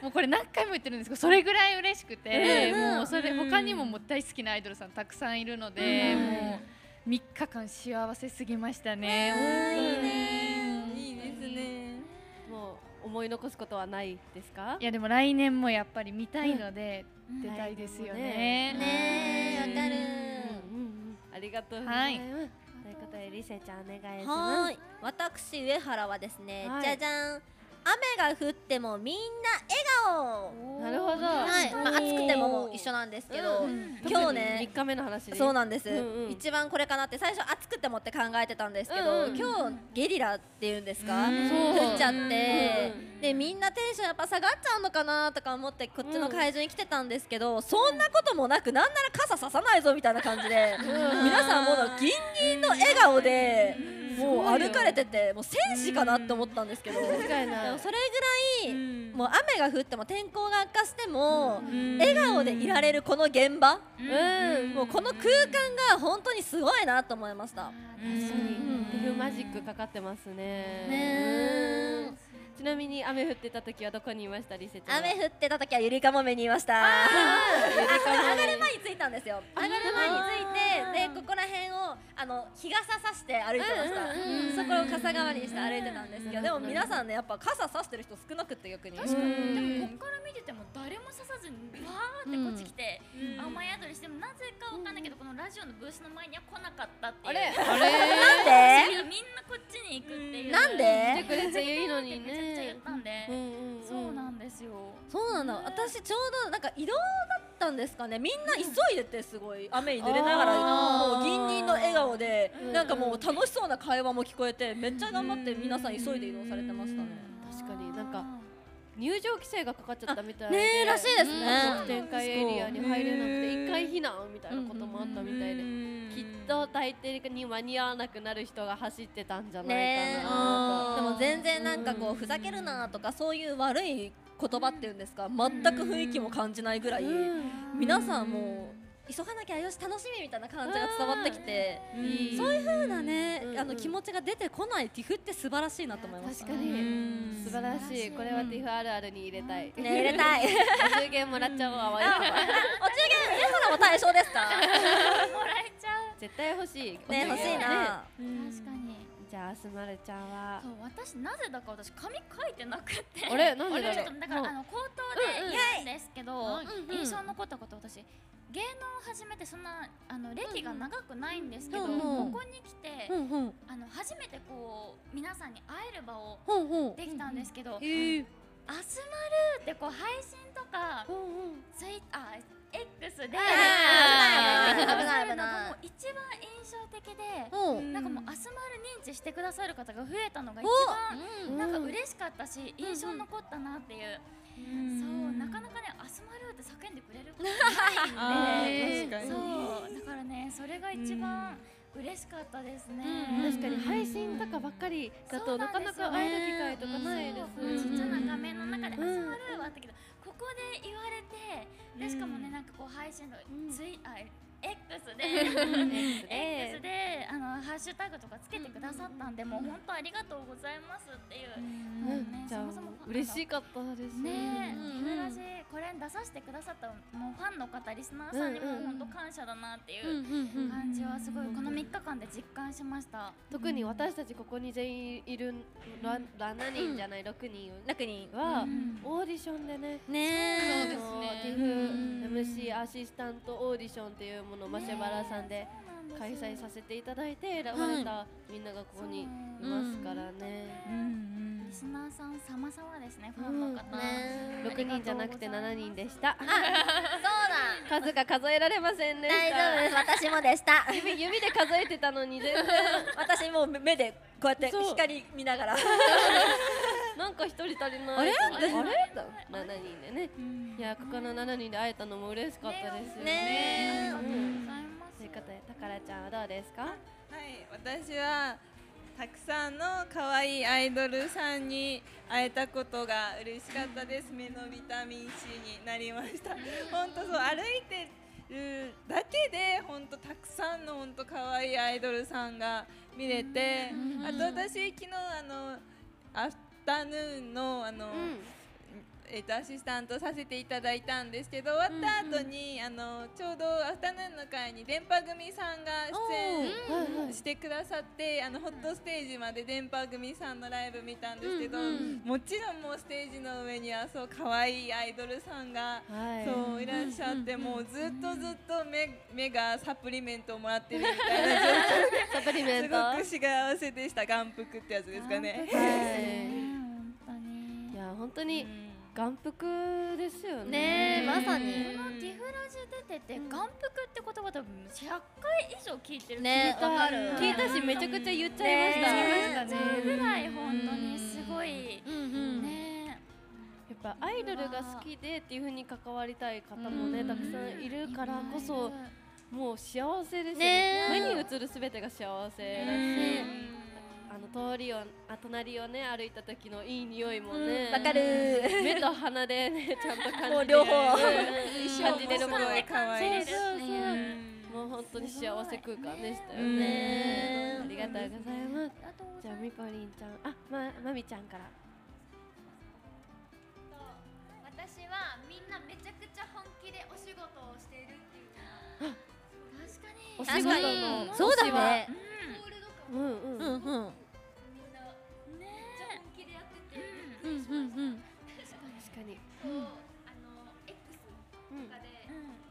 もうこれ何回も言ってるんですけどそれぐらい嬉しくて、もうそれ他にももう大好きなアイドルさんたくさんいるので、もう3日間幸せすぎましたね。思い残すことはないですか？いやでも来年もやっぱり見たいので出たいですよね。ねえわかるありがとうございます。ということでリセちゃんお願いしますはーい。私上原はですね、はいじゃじゃん雨が降ってもみんななるほど。はい、まあ、暑くても一緒なんですけど、今日ね。3日目の話で。そうなんです、一番これかなって最初暑くてもって考えてたんですけど、今日ゲリラっていうんですか、うん。降っちゃって、う。んでみんなテンションやっぱ下がっちゃうのかなとか思ってこっちの会場に来てたんですけど、そんなこともなくなんなら傘ささないぞみたいな感じで、うん。皆さんもうギンギンの笑顔で。もう歩かれててもう戦士かなって思ったんですけど、でもそれぐらい、もう雨が降っても天候が悪化しても、笑顔でいられるこの現場、うん。もうこの空間が本当にすごいなと思いました。確かに。ティフマジックかかってますね。ねうんちなみに雨降ってた時はどこにいました？リセちゃんは？雨降ってた時はゆりかもめにいました。上がる前に着いたんですよ。上がる前に着いて、でここら辺をあの日傘さして歩いてました。うんうんうんそこを傘代わりにして歩いてたんですけど、でも皆さんねやっぱ傘さしてる人少なくて逆に。確かに。でもこっから見てても誰も刺さずにわーってこっち来て、うん。雨宿りしてもなぜかわかんないけど、このラジオのブースの前には来なかったっていう。あれ？あれ？なんで？[LAUGHS] みんなこっちに行くっていう。なんで？来てくれていいのにねめちゃくちゃ言ったんで、そうなんですよ。そうなんだ。私ちょうどなんか移動だったんですかね。みんな急いでてすごい雨に濡れながらもうギンギンの笑顔でうん。なんかもう楽しそうな会話も聞こえてめっちゃ頑張って皆さん急いで移動されてましたね。確かになんか入場規制がかかっちゃったみたいでねえらしいですね。特典会エリアに入れなくて一回避難みたいなこともあったみたいできっと大抵に間に合わなくなる人が走ってたんじゃないねかなと。でも全然なんかこうふざけるなとかそういう悪い言葉っていうんですか？全く雰囲気も感じないぐらい。皆さんもう急がなきゃよし楽しみみたいな感じが伝わってきて。うそういう風なね、うん。うんあの気持ちが出てこないティフって素晴らしいなと思いました確かに。素晴らしい。これはティフあるあるに入れたい。ね入れたい。お中元もらっちゃおうあわよお中元皆さんも対象ですか。[LAUGHS] もらえちゃう。絶対欲しい。ね欲しいな。確かにじゃああすまるちゃんはそう私なぜだか私紙書いてなくて。あれ？なんでだろう？ちょっとだからあの口頭で言うんですけど、うんうん印象に残ったこと私芸能を始めてそんなあの歴が長くないんですけど、うんうんここに来て、うんうん。あの初めてこう皆さんに会える場をできたんですけど、へー。アスマルってこう配信とか、ツイあ X であー危ない危ない一番印象的で、う。んなんかもうアスマル認知してくださる方が増えたのが一お番なんか嬉しかったし、印象に残ったなっていう。そうなかなかねアスマルって叫んでくれることないんで、[LAUGHS] あー確かに。そうだからねそれが一番嬉しかったですね。確かに配信とかばっかりだとなかなか会える機会とかないです。ちっちゃな画面の中で「あすまる」はあったけどここで言われてでしかもねなんかこう配信のツイあ X で。X で。あのハッシュタグとかつけてくださったんでもう本当ありがとうございますっていう。もうねじゃあそもそも嬉しかったです。ねえ、うん。ティフラジこれに出させてくださったもうファンの方リスナーさんにも本当感謝だなっていう感じはすごいこの3日間で実感しました。特に私たちここに全員いるら7人じゃない6人。6人はうん。オーディションでね。ねえ。そうですね。ティフ MC アシスタントオーディションっていうものマシェバラさんで開催させていただいて選ばれたみんながここにいますからねリスナーさん様々ですねファンの方、6人じゃなくて7人でしたそうだ数が数えられませんでした大丈夫です私もでした指指で数えてたのに全然私もう目でこうやって光見ながらなんか一人足りない。あれ？あれ？7人でね。いやここの7人で会えたのも嬉しかったですよね。うんということでたからちゃんはどうです。かはい、私はたくさんの可愛いアイドルさんに会えたことが嬉しかったです。目のビタミン C になりました。本当そう歩いてるだけで本当たくさんの本当可愛いアイドルさんが見れて、あと私昨日あのアフタヌーンのあの。えっとアシスタントさせていただいたんですけど終わった後に、あのちょうどアフタヌーンの会に電波組さんが出演してくださってあのホットステージまで電波組さんのライブ見たんですけど、もちろんもうステージの上にはそう可愛いアイドルさんが、はい。そういらっしゃって、もうずっとずっと目目がサプリメントをもらってるみたいな状況でサプリメント？すごく幸せでした。眼福ってやつですかね。いや本当に眼福ですよね。ねえまさに。このティフラジ出てて眼福って言葉多分100回以上聞いてるね聞いたしめちゃくちゃ言っちゃいました、ね言っちゃうぐらい本当にすごいねやっぱアイドルが好きでっていう風に関わりたい方もねたくさんいるからこそもう幸せですよね。ね目に映るすべてが幸せだしあの通りをあ隣をね歩いた時のいい匂いもねわかる。目と鼻でねちゃんと感じもう両方うん感じれるものが可愛いそうそうそう。もう本当に幸せ空間でしたよね。ありがとうございます。じゃあみこりんちゃんあままみちゃんから。私はみんなめちゃくちゃ本気でお仕事をしているっていう確かに。お仕事のそうだね。ホールとかもうん。うんうんうんうんうん。確かに。こうあの X とかで、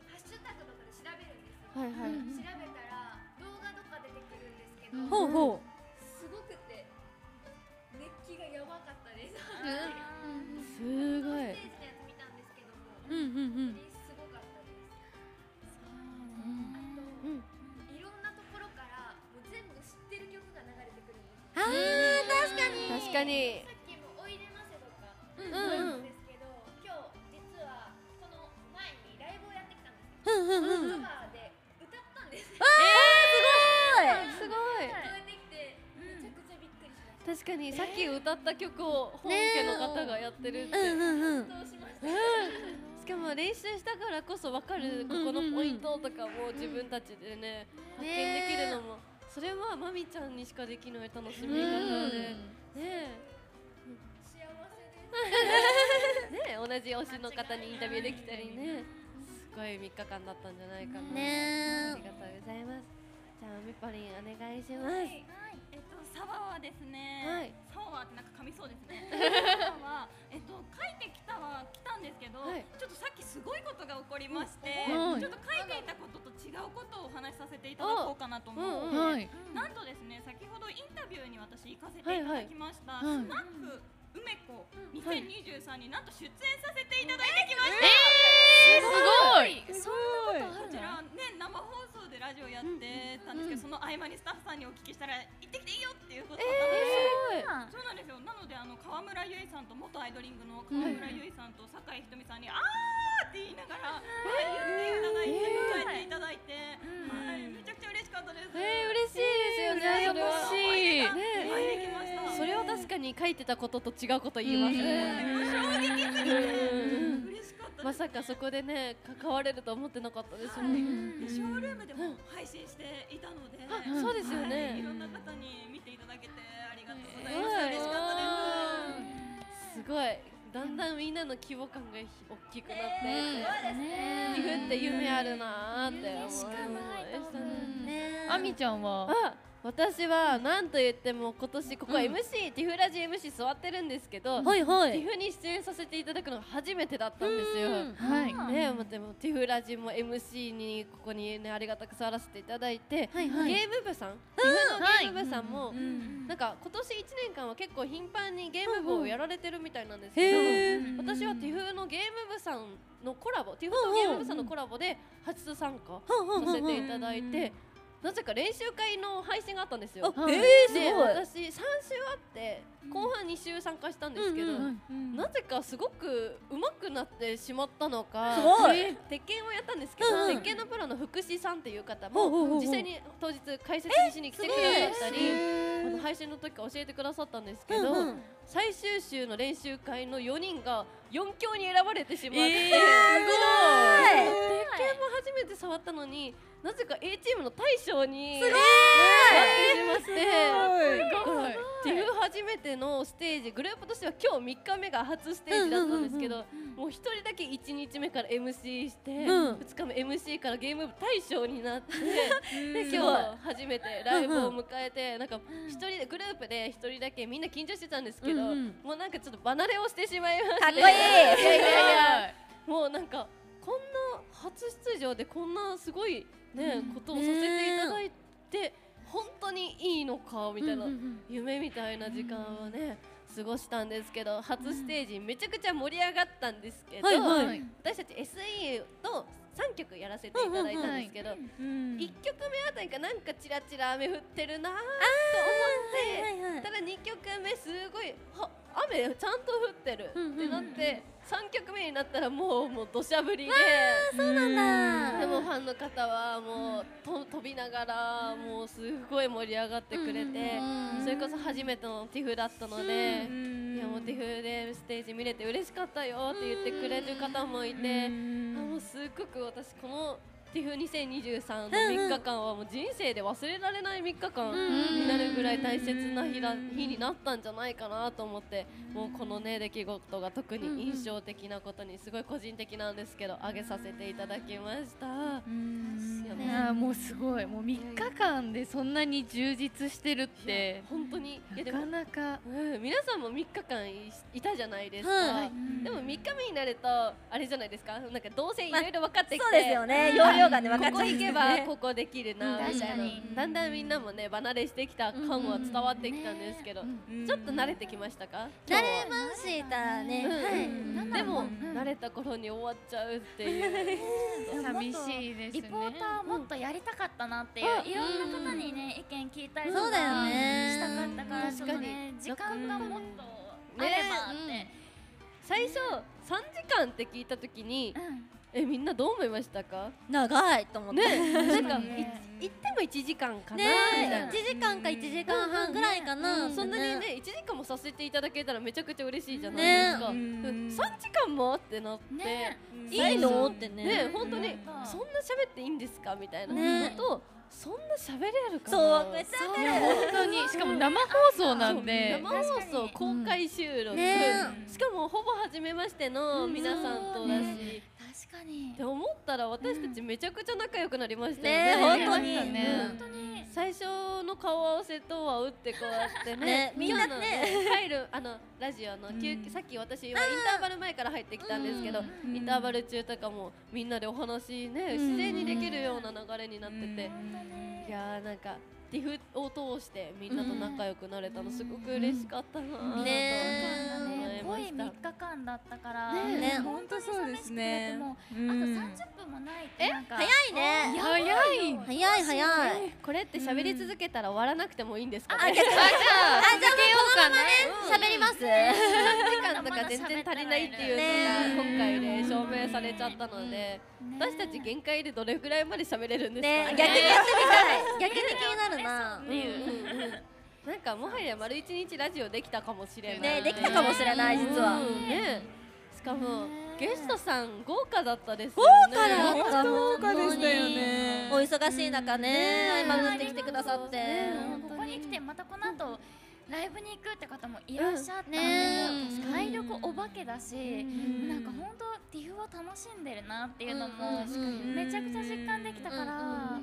ハッシュタグとかで調べるんですよ、はいはい。調べたら動画とか出てくるんですけど、ほうほう。すごくて熱気がやばかったです、すごい。ステージのやつ見たんですけども、うんうんうん。すごかったです。うん。いろんなところからもう全部知ってる曲が流れてくるんですあー確かに。確かになんですけど、今日実はこの前にライブをやってきたんですよ、うんうんうんカバーで歌ったんですよすごい聞こえてきてめちゃくちゃびっくりしました確かにさっき歌った曲を本家の方がやってるって、うんうんうんうしました素かも練習したからこそ分かるここのポイントとかも自分たちでね発見できるのもそれはまみちゃんにしかできない楽しみ方でねえ [LAUGHS] ねえ同じ推しの方にインタビューできたりね。すごい3日間だったんじゃないかな。ね。えありがとうございます。じゃあみぱりんお願いします。はい、えっと、サワはですね、はい。サワーってなんか噛みそうですね。[LAUGHS] サワは、えっと、書いてきたは来たんですけど、はい。ちょっとさっきすごいことが起こりまして、はい。ちょっと書いていたことと違うことをお話しさせていただこうかなと思うんうん。はい。なんとですね、先ほどインタビューに私行かせていただきました、はいはい。スナック梅子2023になんと出演させていただいてきました。えーすごい。こちらね生放送でラジオやってたんですけど、その合間にスタッフさんにお聞きしたら行ってきていいよっていうことだったので、そうなんですよ。なのであの川村結衣さんと元アイドリングの川村結衣さんと酒井ひとみさんに、あーって言いながら、はい、言っていただいて、答えていただいて、はい、めちゃくちゃ嬉しかったです。えー、嬉しいですよねそれは。羨ましい。ねお会いできました。それは確かに書いてたことと違うこと言います。ね、衝撃すぎて嬉しかったまさかそこでね関われると思ってなかったですもん、でショールームでも配信していたので、あそうですよねはいいろん。な方に見ていただけてありがとうございました。嬉しかったです。すごいだん。だん。みん。なの規模感がひ大きくなっていて、ね岐阜って夢あるなーって思いましたねあみちゃん。はあ私は何と言っても今年ここ MC、ティフラジ MC 座ってるんですけど、はいはい。ティフに出演させていただくのが初めてだったんですよ。はい。ねでもティフラジも MC にここにねありがたく座らせていただいて、はいはい。ゲーム部さん、ティフのゲーム部さんも、なんか今年1年間は結構頻繁にゲーム部をやられてるみたいなんですけど、へ私はティフのゲーム部さんのコラボティフとゲーム部さんのコラボで初参加させていただいて。なぜか練習会の配信があったんですよ。あえーすごい。で私3週あって後半2週参加したんですけど、なぜかすごく上手くなってしまったのかすごい。えー鉄拳をやったんですけど、うんうん。鉄拳のプロの福士さんっていう方も実際に当日解説にしに来てくださったりこの配信の時から教えてくださったんですけど、うんうん。最終週の練習会の4人が4強に選ばれてしまって、えーすごい。鉄拳も初めて触ったのになぜか A チームの大将にすごい！なってしまってすごい。ティフ初めてのステージグループとしては今日3日目が初ステージだったんですけど、もう1人だけ1日目から MC して、うん。2日目 MC からゲーム部大将になってで今日初めてライブを迎えてなんか1人でグループで1人だけみんな緊張してたんですけど、もうなんかちょっと離れをしてしまいまして。かっこいい。もうなんかこんな初出場でこんなすごいね、ことをさせていただいて本当にいいのかみたいな、夢みたいな時間をね、過ごしたんですけど初ステージめちゃくちゃ盛り上がったんですけど、私たち SE と3曲やらせていただいたんですけど、1曲目あたりかなんかチラチラ雨降ってるなーと思って、ただ2曲目すごいは雨ちゃんと降ってる。ってなって、3曲目になったらもうもう土砂降りで。そうなんだ。でもファンの方はもうと飛びながらもうすごい盛り上がってくれて、それこそ初めてのティフだったので、いやもうティフでステージ見れて嬉しかったよって言ってくれる方もいて、あもうすっごく私このティフ2023の3日間はもう人生で忘れられない3日間になるぐらい大切な日だ日になったんじゃないかなと思ってもうこのね出来事が特に印象的なことにすごい個人的なんですけど挙げさせていただきました。いやもうすごい。もう3日間でそんなに充実してるって。本当に。なかなか。うん、皆さんも3日間いいたじゃないですか、はい。でも3日目になるとあれじゃないですか？なんかどうせいろいろ分かってきて、そうですよね。容量がね分かっちゃここ行けうんですよね。ばここできるな、うんみたいな。確かに。だんだんみんなもね離れしてきた感は伝わってきたんですけど、ちょっと慣れてきましたか？慣れましたね。でも、慣れた頃に終わっちゃうっていう。[LAUGHS] 寂しいですね。リポーターもっとやりたかったなっていう、うんいろんな方にね意見聞いたりとかそうだよねしたかったからちょっとね時間がもっとあればって、最初3時間って聞いた時に、えみんなどう思いましたか？長いと思ってね。[LAUGHS] なんかい行っても1時間かな？みねたいな。1時間か1時間半ぐらいかな、そんなにね1時間もさせていただけたらめちゃくちゃ嬉しいじゃないですか、ねうん。3時間もってなって、いいの？ってね。ね本当にそんな喋っていいんですか？みたいな。ねのと、そんな喋れるかな？そうめっちゃ本当に。しかも生放送なんで。生放送公開収録、ねしかもほぼ初めましての皆さんとだし、確かに。って思ったら私たちめちゃくちゃ仲良くなりましたねよね。本当に。うん。本当に。最初の顔合わせとは打って変わってね。ねみんなね。入るあのラジオの休憩、さっき私はインターバル前から入ってきたんですけど、インターバル中とかもみんなでお話ね自然にできるような流れになってて、いやーなんかティフを通してみんなと仲良くなれたのすごく嬉しかったなぁ。と思いま濃いした。3日間だったからねね本当にそうですね。もうあとうん。30分もないってなんか。早いね。やばよ。早い早い。これって喋り続けたら終わらなくてもいいんですか、ねあじゃああじゃあもうこのままね。喋ります。3時間とか全然足りないっていうのが今回で証明されちゃったので、私たち限界でどれぐらいまで喋れるんですか？ね逆に逆に気になるな。うんうんうん。なんかもはや丸一日ラジオできたかもしれない。ねできたかもしれない実は。うんね。しかもゲストさん豪華だったですね。華だった。豪華でしたよねお忙しい中ね今塗ってきてくださって。ここに来てまたこの後ライブに行くって方もいらっしゃったんで、ねもう体力お化けだし、なんか本当ティフを楽しんでるなっていうのもめちゃくちゃ実感できたから、なん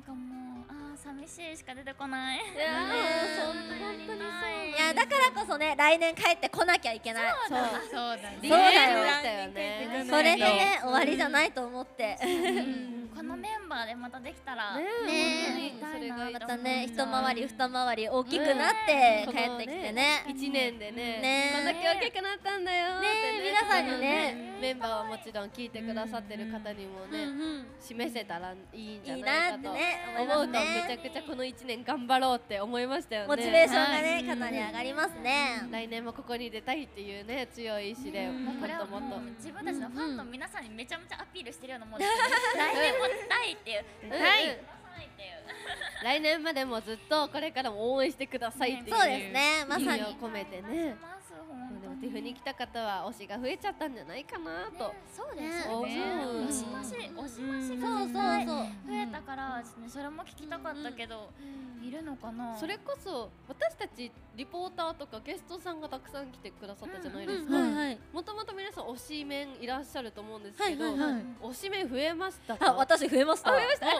かもうあー寂しいしか出てこない。いやだ。からこそね来年帰ってこなきゃいけない。そうそうだね。そうだよ。したよね。それでね終わりじゃないと思って。このメンバーでまたできたらねねそれがまたね一回り二回り大きくなって帰ってきてね。一年でねねこんだけ大きくなったんだよ。ね皆さんにね。メンバーはもちろん聞いてくださってる方にもね示せたらいいんじゃないかと思うとめちゃくちゃこの一年頑張ろうって思いましたよね。モチベーションがね肩に上がりますね。来年もここに出たいっていうね強い意志でもこれはっと。もっと自分たちのファンの皆さんにめちゃめちゃアピールしてるようなもんです。よね来年も出たいっていう。うん。出たいってい。う来年までもずっとこれからも応援してくださいっていうそうですね。まさに。意味を込めてねティフに来た方は推しが増えちゃったんじゃないかなと。そうですよね。うん推し増し推し増しそうそう。が絶対そう増えたからね。それも聞きたかったけどいるのかな？それこそ私たちリポーターとかゲストさんがたくさん来てくださったじゃないですか。うんはいはい。もともと皆さん推しメンいらっしゃると思うんですけどはいはいはい。推しメン増えましたあか私増えました。あ増えました。え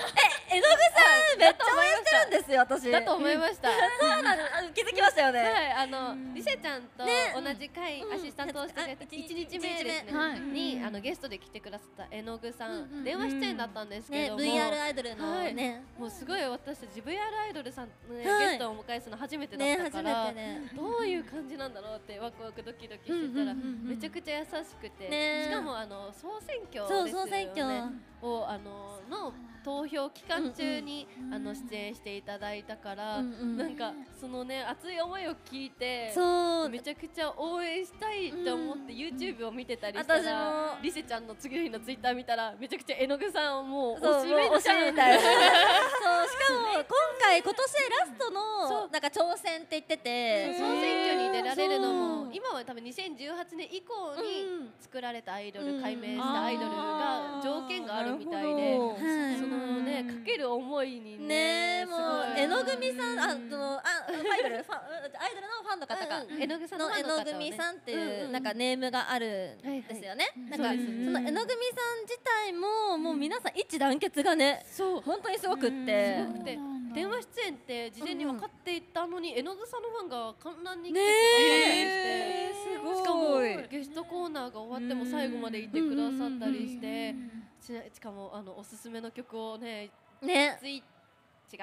絵の具さんめっちゃ応援してるんですよ私。だと思いました。[LAUGHS] そうなのあ気づきましたよね。はい、あの、リセちゃんとね同じ回、アシスタントをしてくれたあ一日目ですね、はい。に、あのゲストで来てくださった絵の具さん、電話出演だったんですけねども、VR アイドルのはい。ねもうすごい私たち VR アイドルさんの、ゲストをお迎えするの初めてだねったから、どういう感じなんだろうってワクワクドキドキしてたら、めちゃくちゃ優しくて、ね。しかもあの総選挙ですよね。総選挙をあのの投票期間中に、あの出演していただいたから、うんうん。なんかそのね熱い思いを聞いてそう。めちゃくちゃ応援したいって思って YouTube を見てたりした私らも。リセちゃんの次の日の Twitter 見たらめちゃくちゃ絵の具さんをもう推しメンもうちゃん推しみたい。な [LAUGHS] そうしかも今回今年ラストのなんか挑戦って言ってて。総選挙に出られるのも今は多分2018年以降に作られたアイドル、うん。改名したアイドルが条件があるみたいで、はい。そのねかける思いにねねえもう絵の具さんあそのあアイドルファンアイドルのファンの方が、うん絵の具さんのの絵の具さんっていう、うんうんなんかネームがあるんですよね、なんかそうですその絵の具さん自体ももう皆さん一致団結がねそう本当にすごくって、すごくて電話出演って事前に分かっていたのに、絵の具さんのファンが観覧に来てくださねったりして、すごい。しかもゲストコーナーが終わっても最後までいてくださったりして、ししかもあのおすすめの曲をねね。ツイ違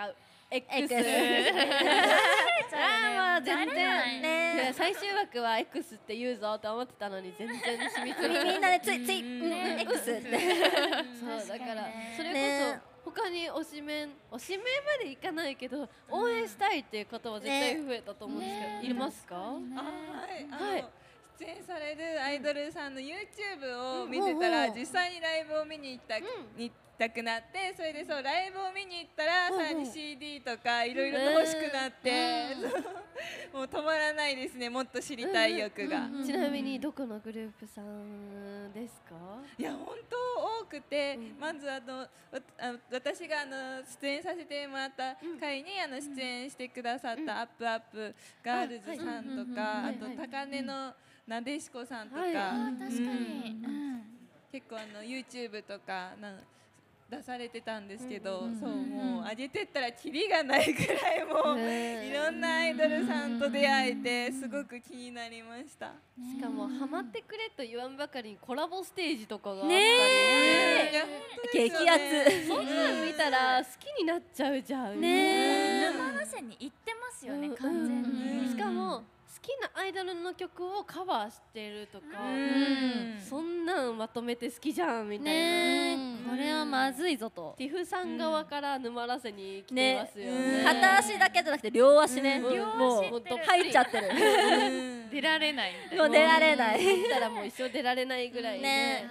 う。X, X [LAUGHS] ああ全然。ね。最終枠は X って言うぞと思ってたのに全然染みついてみ [LAUGHS] みんなでついつい、うん。うん、X ってそうだからそれこね。そ他に推しメン推しメンまでいかないけど応援したいっていう方は絶対増えたと思うんですけど、ね。いますか？はい、はい出演されるアイドルさんの YouTube を見てたら、うん実際にライブを見に行った、に行きたくなってそれでそうライブを見に行ったら、うんうん。さらに CD とかいろいろと欲しくなって、[LAUGHS] もう止まらないですねもっと知りたい欲が。ちなみにどこのグループさんですか？いや本当多くて、まずあのわあ私があの出演させてもらった回に、あの出演してくださったアップアップガールズさんとか、あと高根のなでしこさんとか、はい。あー確かに。うん。結構あの YouTube とかなん出されてたんですけど、うんうんそうもう上げてったらキリがないぐらいもう、いろんなアイドルさんと出会えてすごく気になりました。しかもハマってくれと言わんばかりにコラボステージとかがあったりねえして激アツ。そんなん見たら好きになっちゃうじゃん。ねえ沼路線に行ってますよね、うん。完全に、しかも好きなアイドルの曲をカバーしてるとか、うん。そんなんまとめて好きじゃんみたいな、これはまずいぞと。ティフさん側から沼らせに来てますよね。ね片足だけじゃなくて両足ね、うん。もう両足入っちゃってる。出られない。みたいもう出られない。入ったらもう一生出られないぐらいね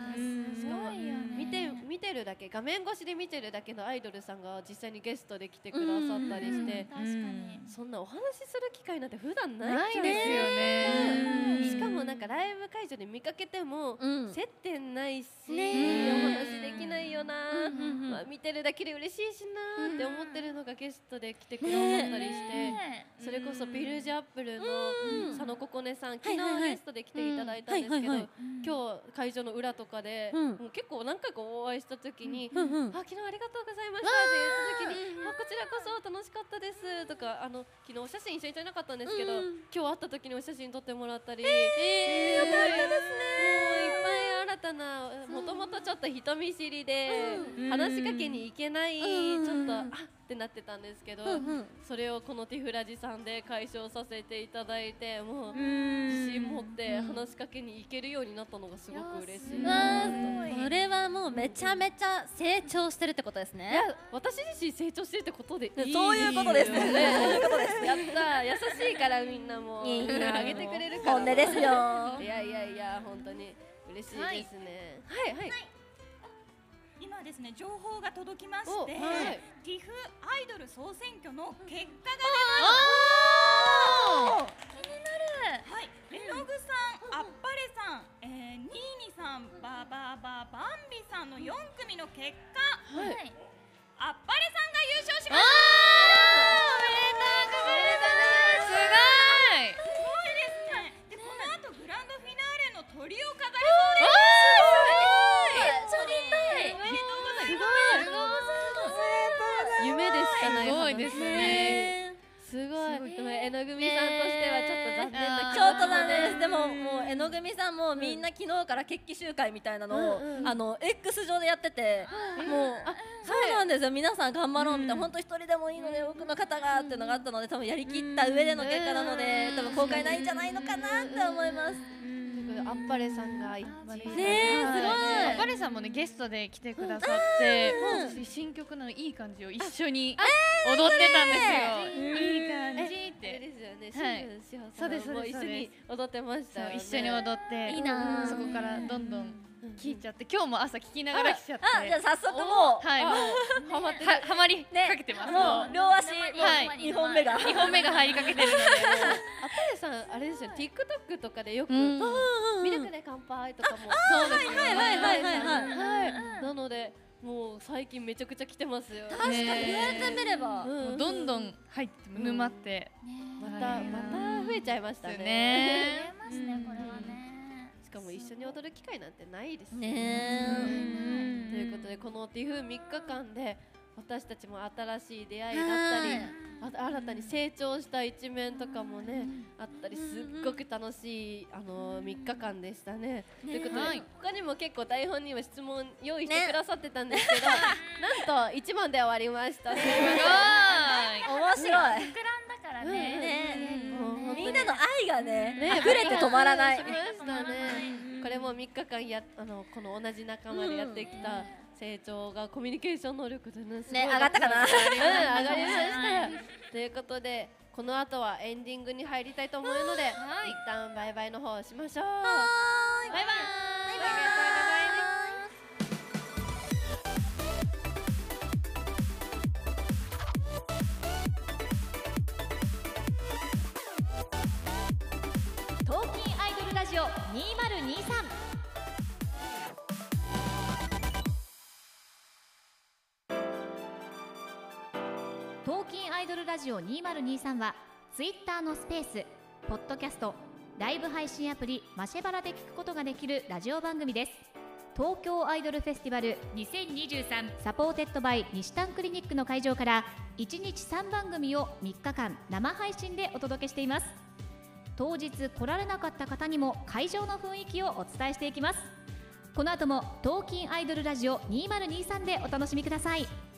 て見てるだけ画面越しで見てるだけのアイドルさんが実際にゲストで来てくださったりして。確かに。そんなお話しする機会なんて普段ないですよね。しかもなんかライブ会場で見かけてもうん。接点ないし、ねお話できないよな、まあ、見てるだけで嬉しいしなって思ってるのがゲストで来てくださったりして、それこそビルジアップルの佐野ここねさん、昨日ゲストで来ていただいたんですけど、今日会場の裏とかで、うん。もう結構何回かお会いした時に、うんうん。あ昨日ありがとうございましたって言った時に、あこちらこそ楽しかったです。とかあの昨日お写真一緒に撮れなかったんですけど、うん今日会った時にお写真撮ってもらったり、えーよかったですね。もういっぱい新たなもともとちょっと人見知りで、話しかけに行けない、うん。ちょっとあってなってたんですけど、それをこのティフラジさんで解消させていただいてもううん。自信持って話しかけに行けるようになったのがすごく嬉しい。それはもうめちゃめちゃ成長してるってことですね。いや私自身成長してるってことでいいそういうことです。ね。やった優しいからみんなもあげてくれるから。本音ですよ。いやいやいや本当に嬉しいですね。はい。はい。今ですね情報が届きまして、おはい。ティフアイドル総選挙の結果があ気になる。はい。レノグさんあっぱれさん、えー、ニーニさんババババンビさんの4組の結果、はい。あっぱれさんが優勝しましたすごいすごいですねでこの後グランドフィナーレの鳥を飾るそうです。おめでとうございます夢でしかないすごいですね。すごい。でも絵の具みさんとしてはちょっと残念な気ちょっと持ちなんです。でももう絵の組さん。もみんな昨日から決起集会みたいなのを、あの X 上でやってて、もうそうなんですよ。皆さん頑張ろうみたいな、本当一人でもいいので多くの方がっていうのがあったので多分やりきった上での結果なので、多分後悔ないんじゃないのかなって思います。あっぱれさん。がねえすごい。あバレさんもねゲストで来てくださって、私新曲のいい感じを一緒に踊ってたんですよ。いい感じ。って。ですよねそうんですそうもです。一緒に踊ってました一緒に踊って。いいなあ。そこからどんどん聞いちゃって今日も朝聞きながら来ちゃって。あじゃあ早速もう。はいもうハマってるははまりかけてます、もう両足もはい。う二本目が。二本目が入りかけてるので。[LAUGHS] あっぱれさんあれですよ TikTok とかでよくうん。ミルクで乾杯とかも。そうです。よはいはいはいはいはい。はい。なのでもう最近めちゃくちゃ来てますよ。確かに言われてみれば。どんどん入って沼って、またまた増えちゃいましたねこれはねしかも一緒に踊る機会なんてないですねということでこの TIFF3 日間で私たちも新しい出会いだったりあ新たに成長した一面とかもねあったりすっごく楽しいあの3日間でしたね。ということで、はい。他にも結構台本には質問用意してくださってたんですけど、[LAUGHS] なんと1問で終わりました。すすごい。面白い。膨らんだからね。ねもうみんなの愛がねね溢れて止まらない。そう。しましたね。これも3日間やあのこの同じ仲間でやってきた成長がコミュニケーション能力でねすごいね上がったかな。うん上がりましはた。[LAUGHS] ということでこの後はエンディングに入りたいと思うので一旦バイバイの方をしましょう。バイバイ。バイバイラジオ2023はツイッターのスペースポッドキャストライブ配信アプリマシェバラで聞くことができるラジオ番組です。東京アイドルフェスティバル2023 supported by にしたんクリニックの会場から1日3番組を3日間生配信でお届けしています。当日来られなかった方にも会場の雰囲気をお伝えしていきます。この後もトーキンアイドルラジオ2023でお楽しみください。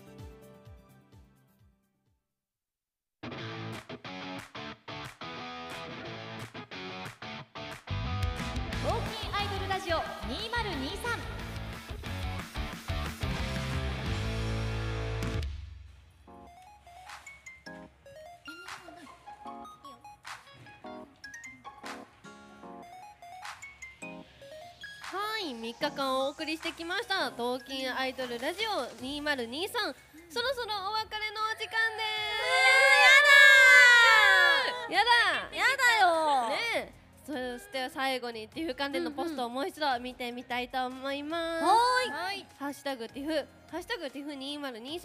はい、3日間お送りしてきました東京アイドルラジオ2023そろそろお別れのお時間です。やだやだよ。ねえそして最後にティフ関連のポストをもう一度見てみたいと思います、はーい。ハッシュタグティフハッシュタグティフ2023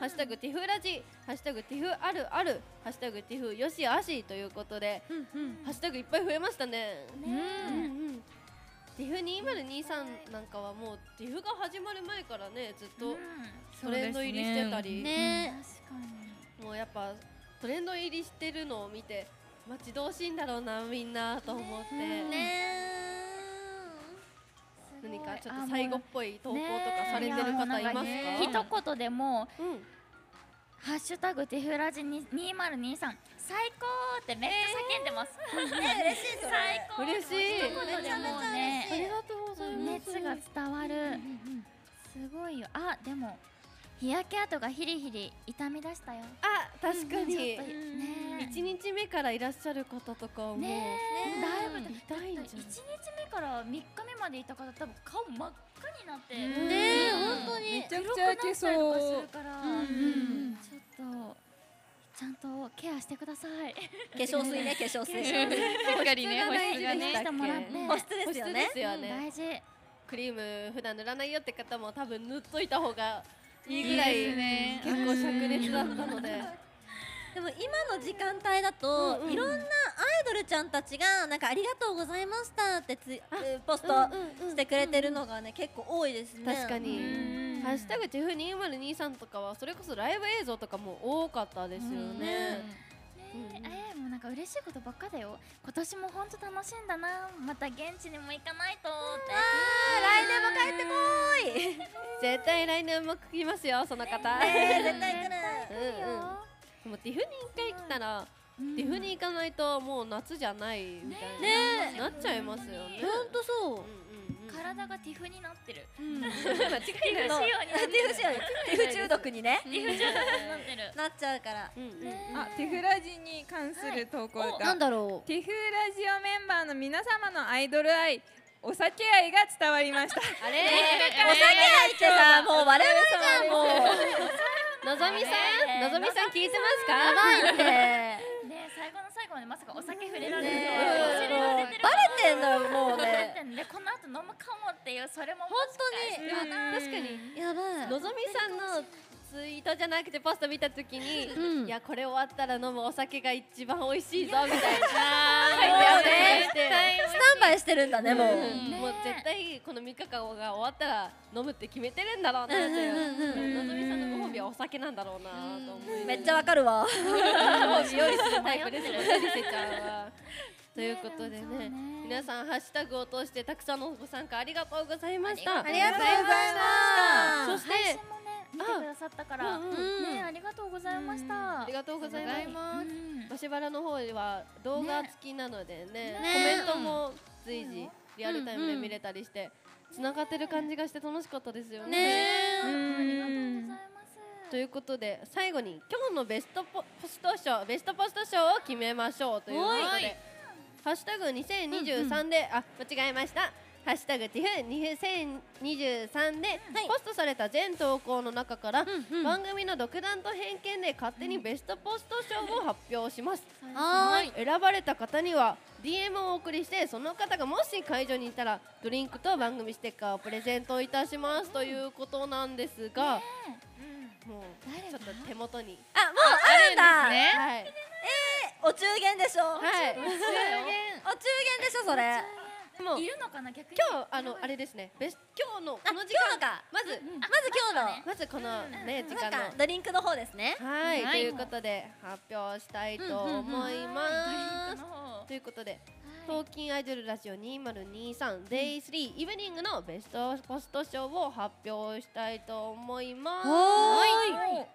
ハッシュタグティフラジハッシュタグティフあるあるハッシュタグティフよしあしということで、ハッシュタグいっぱい増えましたね。うんうん。ティフ2023なんかはもうティフが始まる前からねずっとトレンド入りしてたり、ね。もうやっぱトレンド入りしてるのを見て待ち遠しいんだろうなみんなと思って、何かちょっと最後っぽい投稿とかされてる方いますか、一言でも、ハッシュタグティフラジに2023最高ってめっちゃ叫んでます。ね嬉しい最高。嬉しい一言でもうね。ありがとうございます熱が伝わる。すごいよ。あ、でも日焼け跡がヒリヒリ痛み出したよ。あ、確かに。ちょっとね。一日目からいらっしゃる方とかはもう、ねえ、だいぶ痛いんじゃない一日目から三日目までいた方多分顔真っ赤になって。ねえ。うん。本当に。めちゃくちゃ焼けそうするから、ちょっとちゃんとケアしてください。化粧水ね化粧水。しっかりね保湿がね。保湿ですよね。大事。クリーム普段塗らないよって方も多分塗っといた方がいいぐらいいいですね。結構灼熱だったので。でも今の時間帯だと、うんうん。いろんなアイドルちゃんたちがなんかありがとうございましたってついえーポストしてくれてるのがね結構多いですね。確かに「ハッシュタグティフ2023」とかはそれこそライブ映像とかも多かったですよね。ねえーもうなんか嬉しいことばっかだよ。今年も本当楽しんだな。また現地にも行かないとって。来年も帰ってこ絶対来年も来ますよその方。ねえ絶対来る。うんうん。でもティフに一回来たら、ティフに行かないともう夏じゃないみたいな、ねえ。なっちゃいますよね。ほんとそう体がティフになってる。間違ティフ仕様になってる。ティフ仕様にティフ中毒にねティフ中毒になってる。なっちゃうから、あ、ティフラジに関する投稿が、おなんだろう。ティフラジオメンバーの皆様のアイドル愛お酒愛が伝わりました。あれ？お酒愛ってさもう我々じゃん。もうのぞみさん、のぞみさん聞いてますか？やばいってねえ [LAUGHS] 最後の最後までまさかお酒触れられるねとは忘れられてるバレてんだよもうバレねてんでこの後飲むかもっていうそれも本当に。確かに。やばい。のぞみさんのツイートじゃなくてポスト見たときに、いやこれ終わったら飲むお酒が一番美味しいぞみたいな。書いてあっスタンバイしてるんだねもう、ん。もう絶対この3日間が終わったら飲むって決めてるんだろうなっのぞみさんのご褒美はお酒なんだろうなと思いめっちゃわかるわ。ご褒美用意するタイプですもんねリセちゃんは。ということでね皆さんハッシュタグを通してたくさんのご参加ありがとうございました。ありがとうございました。そして配信もね見てくださったからうんうん。ねありがとうございました。ありがとうございます。マシバラの方では動画付きなのでね、ね。コメントも随時リアルタイムで見れたりしてつながってる感じがして楽しかったですよね。ね。うん。ということで最後に今日のベストポポスト賞ベストポスト賞を決めましょうということはい。で「ハッシュタグ #2023」で、あ間違えました「ハッシュタグ #2023」でポストされた全投稿の中から、番組の独断と偏見で勝手にベストポスト賞を発表します、はーい。選ばれた方には DM をお送りしてその方がもし会場にいたらドリンクと番組ステッカーをプレゼントいたしますということなんですが、もうちょっと手元に。あもうあるんだね。はい。えー、お中元でしょ？はい。お中元。お中元。でしょそれ。でもいるのかな逆に。今日あのあれですね。ベス今日のこの時間。か。まず、まず今日のまずこのね時間なんのかドリンクの方ですね。はい、はいということで発表したいと思います。ということで、トーキンアイドルラジオ2023 Day3 イブニングのベストポスト賞を発表したいと思います。は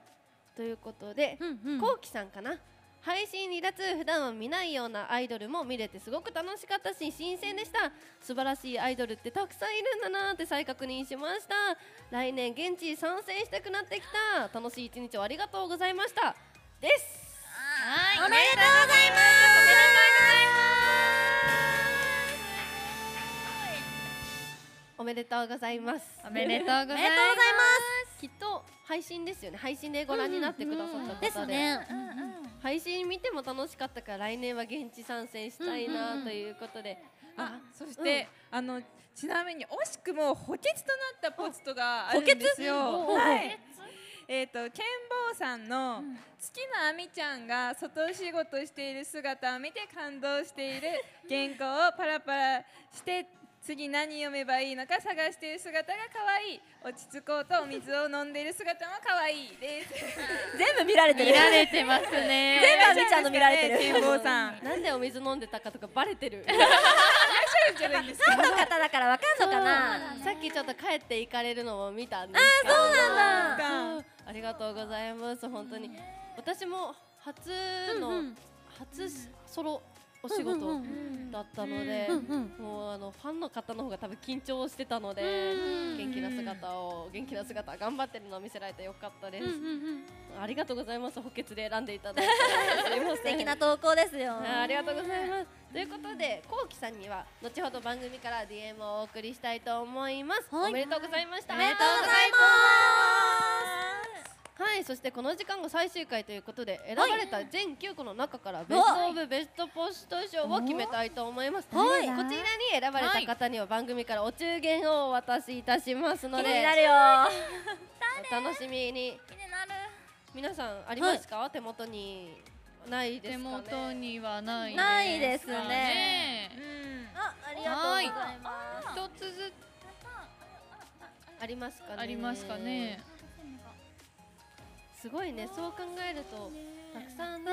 ということで、こうきさんかな？配信離脱普段は見ないようなアイドルも見れてすごく楽しかったし新鮮でした。素晴らしいアイドルってたくさんいるんだなって再確認しました。来年現地参戦したくなってきた。楽しい一日をありがとうございました。です。おめでとうございますおめでとうございます。おめでとうございます。きっと配信ですよね。配信でご覧になってくださった方で,、ですね。配信見ても楽しかったから来年は現地参戦したいなということで、あそして、あのちなみに惜しくも補欠となったポストがあるんですよ。えっ、とケンボーさんの月のあみちゃんが外仕事している姿を見て感動している原稿をパラパラして次何読めばいいのか探している姿が可愛い。落ち着こうとお水を飲んでいる姿も可愛いです。[LAUGHS] 全部見られてる。見られてますね。全部あみちゃんの見られてる。ケンボーさん。なんでお水飲んでたかとかバレてる。いらっしゃるんじゃないですかファンの方だからわかんのかな。さっきちょっと帰って行かれるのも見たんです。あーそうなんだ。ありがとうございます。本当に。私も初の、うんうん。初ソロお仕事だったので、もうあのファンの方の方が多分緊張してたので、うん元気な姿を元気な姿頑張ってるのを見せられてよかったです、ありがとうございます。補欠で選んでいただいて。[LAUGHS] 素敵な投稿ですよ。あありがとうございます。ということで、こうきさんには後ほど番組から DM をお送りしたいと思います。はい。おめでとうございました。おめでとうございまはい、そしてこの時間が最終回ということで選ばれた全9個の中からベストオブベストポスト賞を決めたいと思います。はい。こちらに選ばれた方には番組からお中元をお渡しいたしますので、気になるよ。お [LAUGHS] 楽しみに。気になる。皆さんありますか、手元にないですね？元にはないないですかねあありがとうございます。一つずつ。ありますかね？ありますかね。すごいね、そう考えるとたくさんね。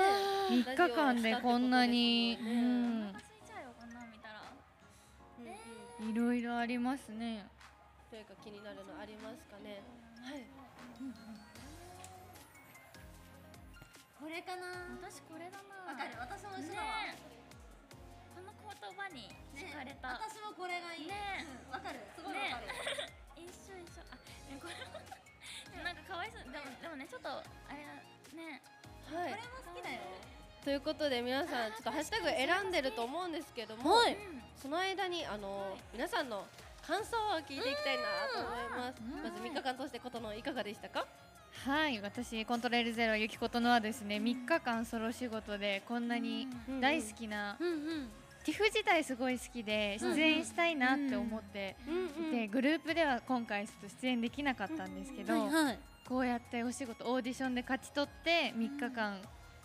3日間でこんなに、うん、いろいろありますね。というか気になるのありますかね。はい。これかな。私これだな。わかる。私も一緒だわこの言葉に惹かれた、私もこれがいい。ねうん。わかる。すごいわかる。ね [LAUGHS] 一緒一緒。あねこれでっとあれだねはい。これも好きだよ。ということで皆さんちょっとハッシュタグ選んでると思うんですけども、はいその間にあの皆さんの感想を聞いていきたいなと思います。まず3日間通してことのいかがでしたか？はい、私コントレールゼロゆきことのはですね、3日間ソロ仕事でこんなに大好きな、ティフ自体すごい好きで出演したいなって思っていて、グループでは今回ちょっと出演できなかったんですけど、こうやってお仕事オーディションで勝ち取って3日間、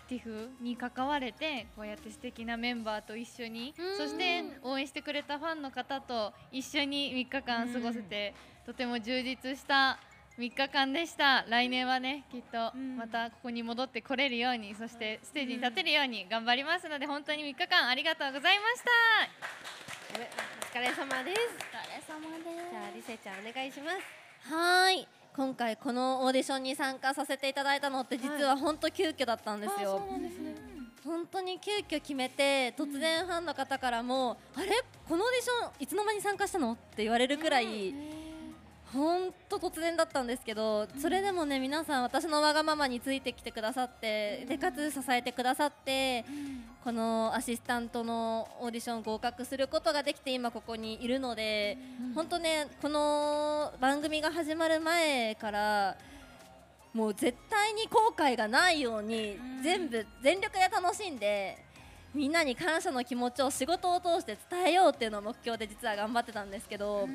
ティフに関われてこうやって素敵なメンバーと一緒に、そして応援してくれたファンの方と一緒に3日間過ごせて、とても充実した3日間でした。来年はねきっとまたここに戻ってこれるようにそしてステージに立てるように頑張りますので本当に3日間ありがとうございました。お疲れ様です。お疲れ様です。じゃあリセちゃんお願いします。はーい今回このオーディションに参加させていただいたのって実は本当急遽だったんですよ、本当に急遽決めて突然ファンの方からも、あれ？このオーディションいつの間に参加したの？って言われるくらい本当突然だったんですけど、それでもね皆さん私のわがままについてきてくださって、でかつ支えてくださって、このアシスタントのオーディション合格することができて今ここにいるので、本当ねこの番組が始まる前からもう絶対に後悔がないように全部全力で楽しんでみんなに感謝の気持ちを仕事を通して伝えようっていうのを目標で実は頑張ってたんですけど、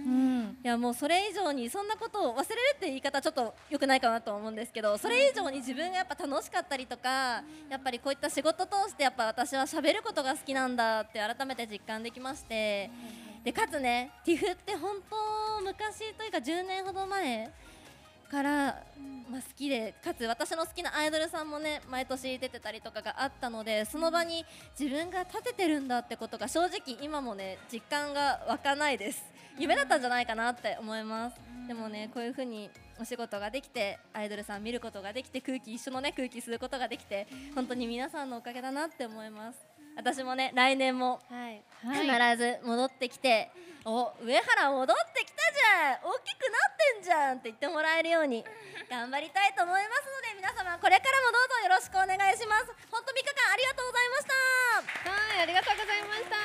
いやもうそれ以上にそんなことを忘れるって言い方ちょっと良くないかなと思うんですけどそれ以上に自分がやっぱ楽しかったりとかやっぱりこういった仕事通してやっぱ私は喋ることが好きなんだって改めて実感できましてでかつね TIFF って本当昔というか10年ほど前から、まあ、好きでかつ私の好きなアイドルさんもね毎年出てたりとかがあったのでその場に自分が立ててるんだってことが正直今もね実感が湧かないです。夢だったんじゃないかなって思います。でもねこういう風にお仕事ができてアイドルさん見ることができて空気一緒のね空気吸うことができて本当に皆さんのおかげだなって思います。私もね来年も必ず戻ってきて、お上原戻ってきたじゃん。大きくなってんじゃんって言ってもらえるように頑張りたいと思いますので皆様これからもどうぞよろしくお願いします。本当3日間ありがとうございました。はいありがとうございました。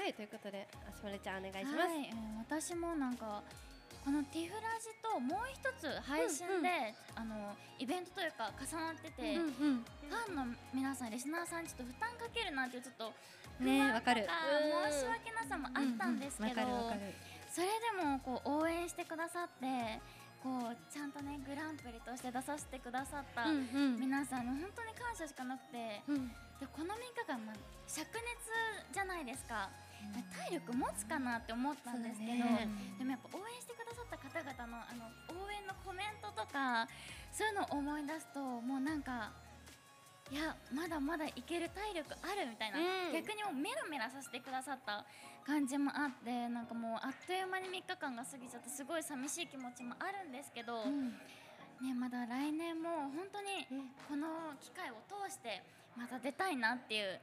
はいということであしまるちゃんお願いします、はい、えー私もなんかこのティフラジともう一つ配信で、あのイベントというか重なってて、うんうんファンの皆さんリスナーさんにちょっと負担かけるなっていうちょっと不ね安とかわかる。申し訳なさもあったんですけど、うんうん。わかるわかるそれでもこう応援してくださってこうちゃんとねグランプリとして出させてくださったうんうん。皆さんに本当に感謝しかなくて、うん。でこの3日間、まあ、灼熱じゃないですか、体力持つかなって思ったんですけど、ね。でもやっぱ応援してくださった方々のあの応援のコメントとかそういうのを思い出すともうなんかいやまだまだいける体力あるみたいな、うん。逆にもうメラメラさせてくださった感じもあってなんかもうあっという間に3日間が過ぎちゃってすごい寂しい気持ちもあるんですけど、ね、まだ来年も本当にこの機会を通してまた出たいなっていう、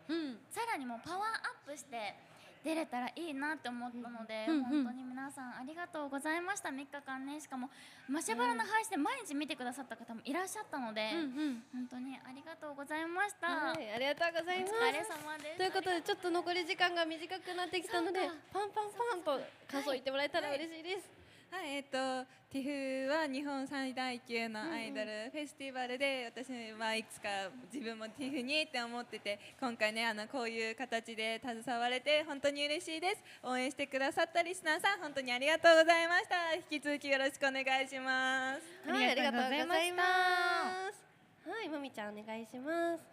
さらにもうパワーアップして出れたらいいなって思ったので、うんうん。本当に皆さんありがとうございました。3日間ね。しかもマシャバラの配信で毎日見てくださった方もいらっしゃったので、本当にありがとうございました、はい、ありがとうございます。お疲れ様です。ということで、ちょっと残り時間が短くなってきたので、パンパンパンと感想言ってもらえたら嬉しいです。はい、えっ、と、ティフは日本最大級のアイドルフェスティバルで、私はいつか自分もティフにって思ってて、今回ね、あのこういう形で携われて本当に嬉しいです。応援してくださったリスナーさん、本当にありがとうございました。引き続きよろしくお願いします。はい、ありがとうございます。はい、まみちゃんお願いします。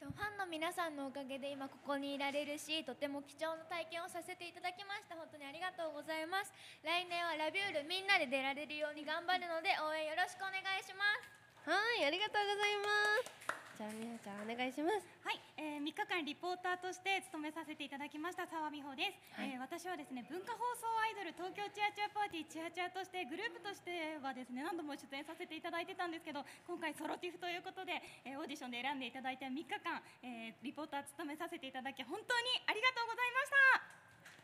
ファンの皆さんのおかげで今ここにいられるしとても貴重な体験をさせていただきました。本当にありがとうございます。来年はラビュールみんなで出られるように頑張るので応援よろしくお願いします。はい、ありがとうございます。じゃあ、みなちゃんお願いします。はい、えー、3日間リポーターとして務めさせていただきました澤美穂です、はいえー私はですね文化放送アイドル東京チアチアパーティーチアチアとしてグループとしてはですね何度も出演させていただいてたんですけど今回ソロ TIF ということで、えーオーディションで選んでいただいた3日間、えーリポーター務めさせていただき本当にありがとうございまし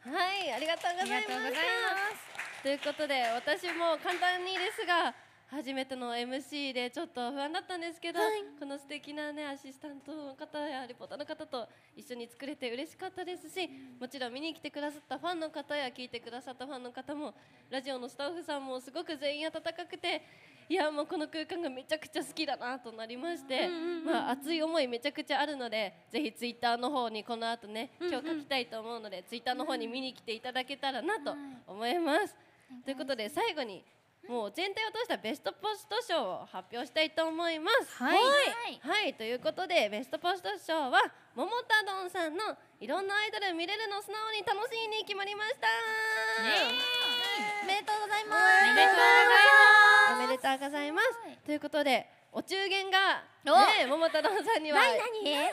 たはい、ありがとうございます。ということで、私も簡単にですが。初めての MC でちょっと不安だったんですけど、この素敵なねアシスタントの方やリポーターの方と一緒に作れて嬉しかったですし、もちろん見に来てくださったファンの方や聞いてくださったファンの方もラジオのスタッフさんもすごく全員温かくていやもうこの空間がめちゃくちゃ好きだなとなりまして、まあ、熱い思いめちゃくちゃあるのでぜひツイッターの方にこの後ね今日書きたいと思うので、ツイッターの方に見に来ていただけたらなと思います。ということで最後にもう全体を通したベストポスト賞を発表したいと思います。はいはい、ということでベストポスト賞は桃太丼さんのいろんなアイドル見れるの素直に楽しいに決まりました。おめでとうございますおめでとうございます。ということでお中元がね桃太郎さんには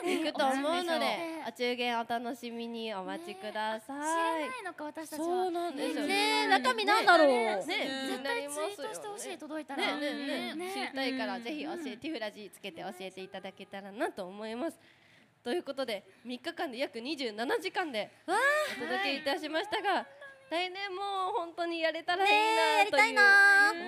行くと思うので何？お中元お楽しみにお待ちください、知らないのか私たちは。そうなんですよ。ねえ中身なんだろう。ね絶対ツイートしてほしい届いたら。ねねねね知りたいからぜひ教えティフラジつけて教えていただけたらなと思います。ということで3日間で約27時間でお届けいたしましたが、来年も本当にやれたらいいなという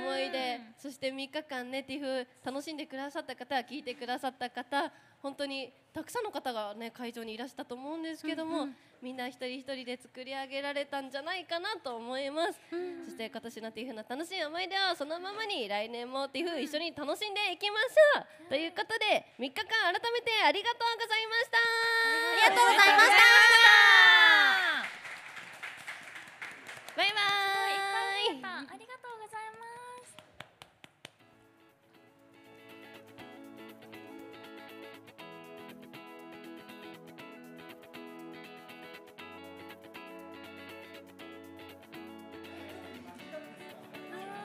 思いでそして3日間ねティフ楽しんでくださった方聞いてくださった方本当にたくさんの方がね会場にいらしたと思うんですけども、みんな一人一人で作り上げられたんじゃないかなと思います、そして今年のティフの楽しい思い出をそのままに来年もティフ一緒に楽しんでいきましょう、ということで3日間改めてありがとうございました。ありがとうございましたバイバイ。ありがとうございます。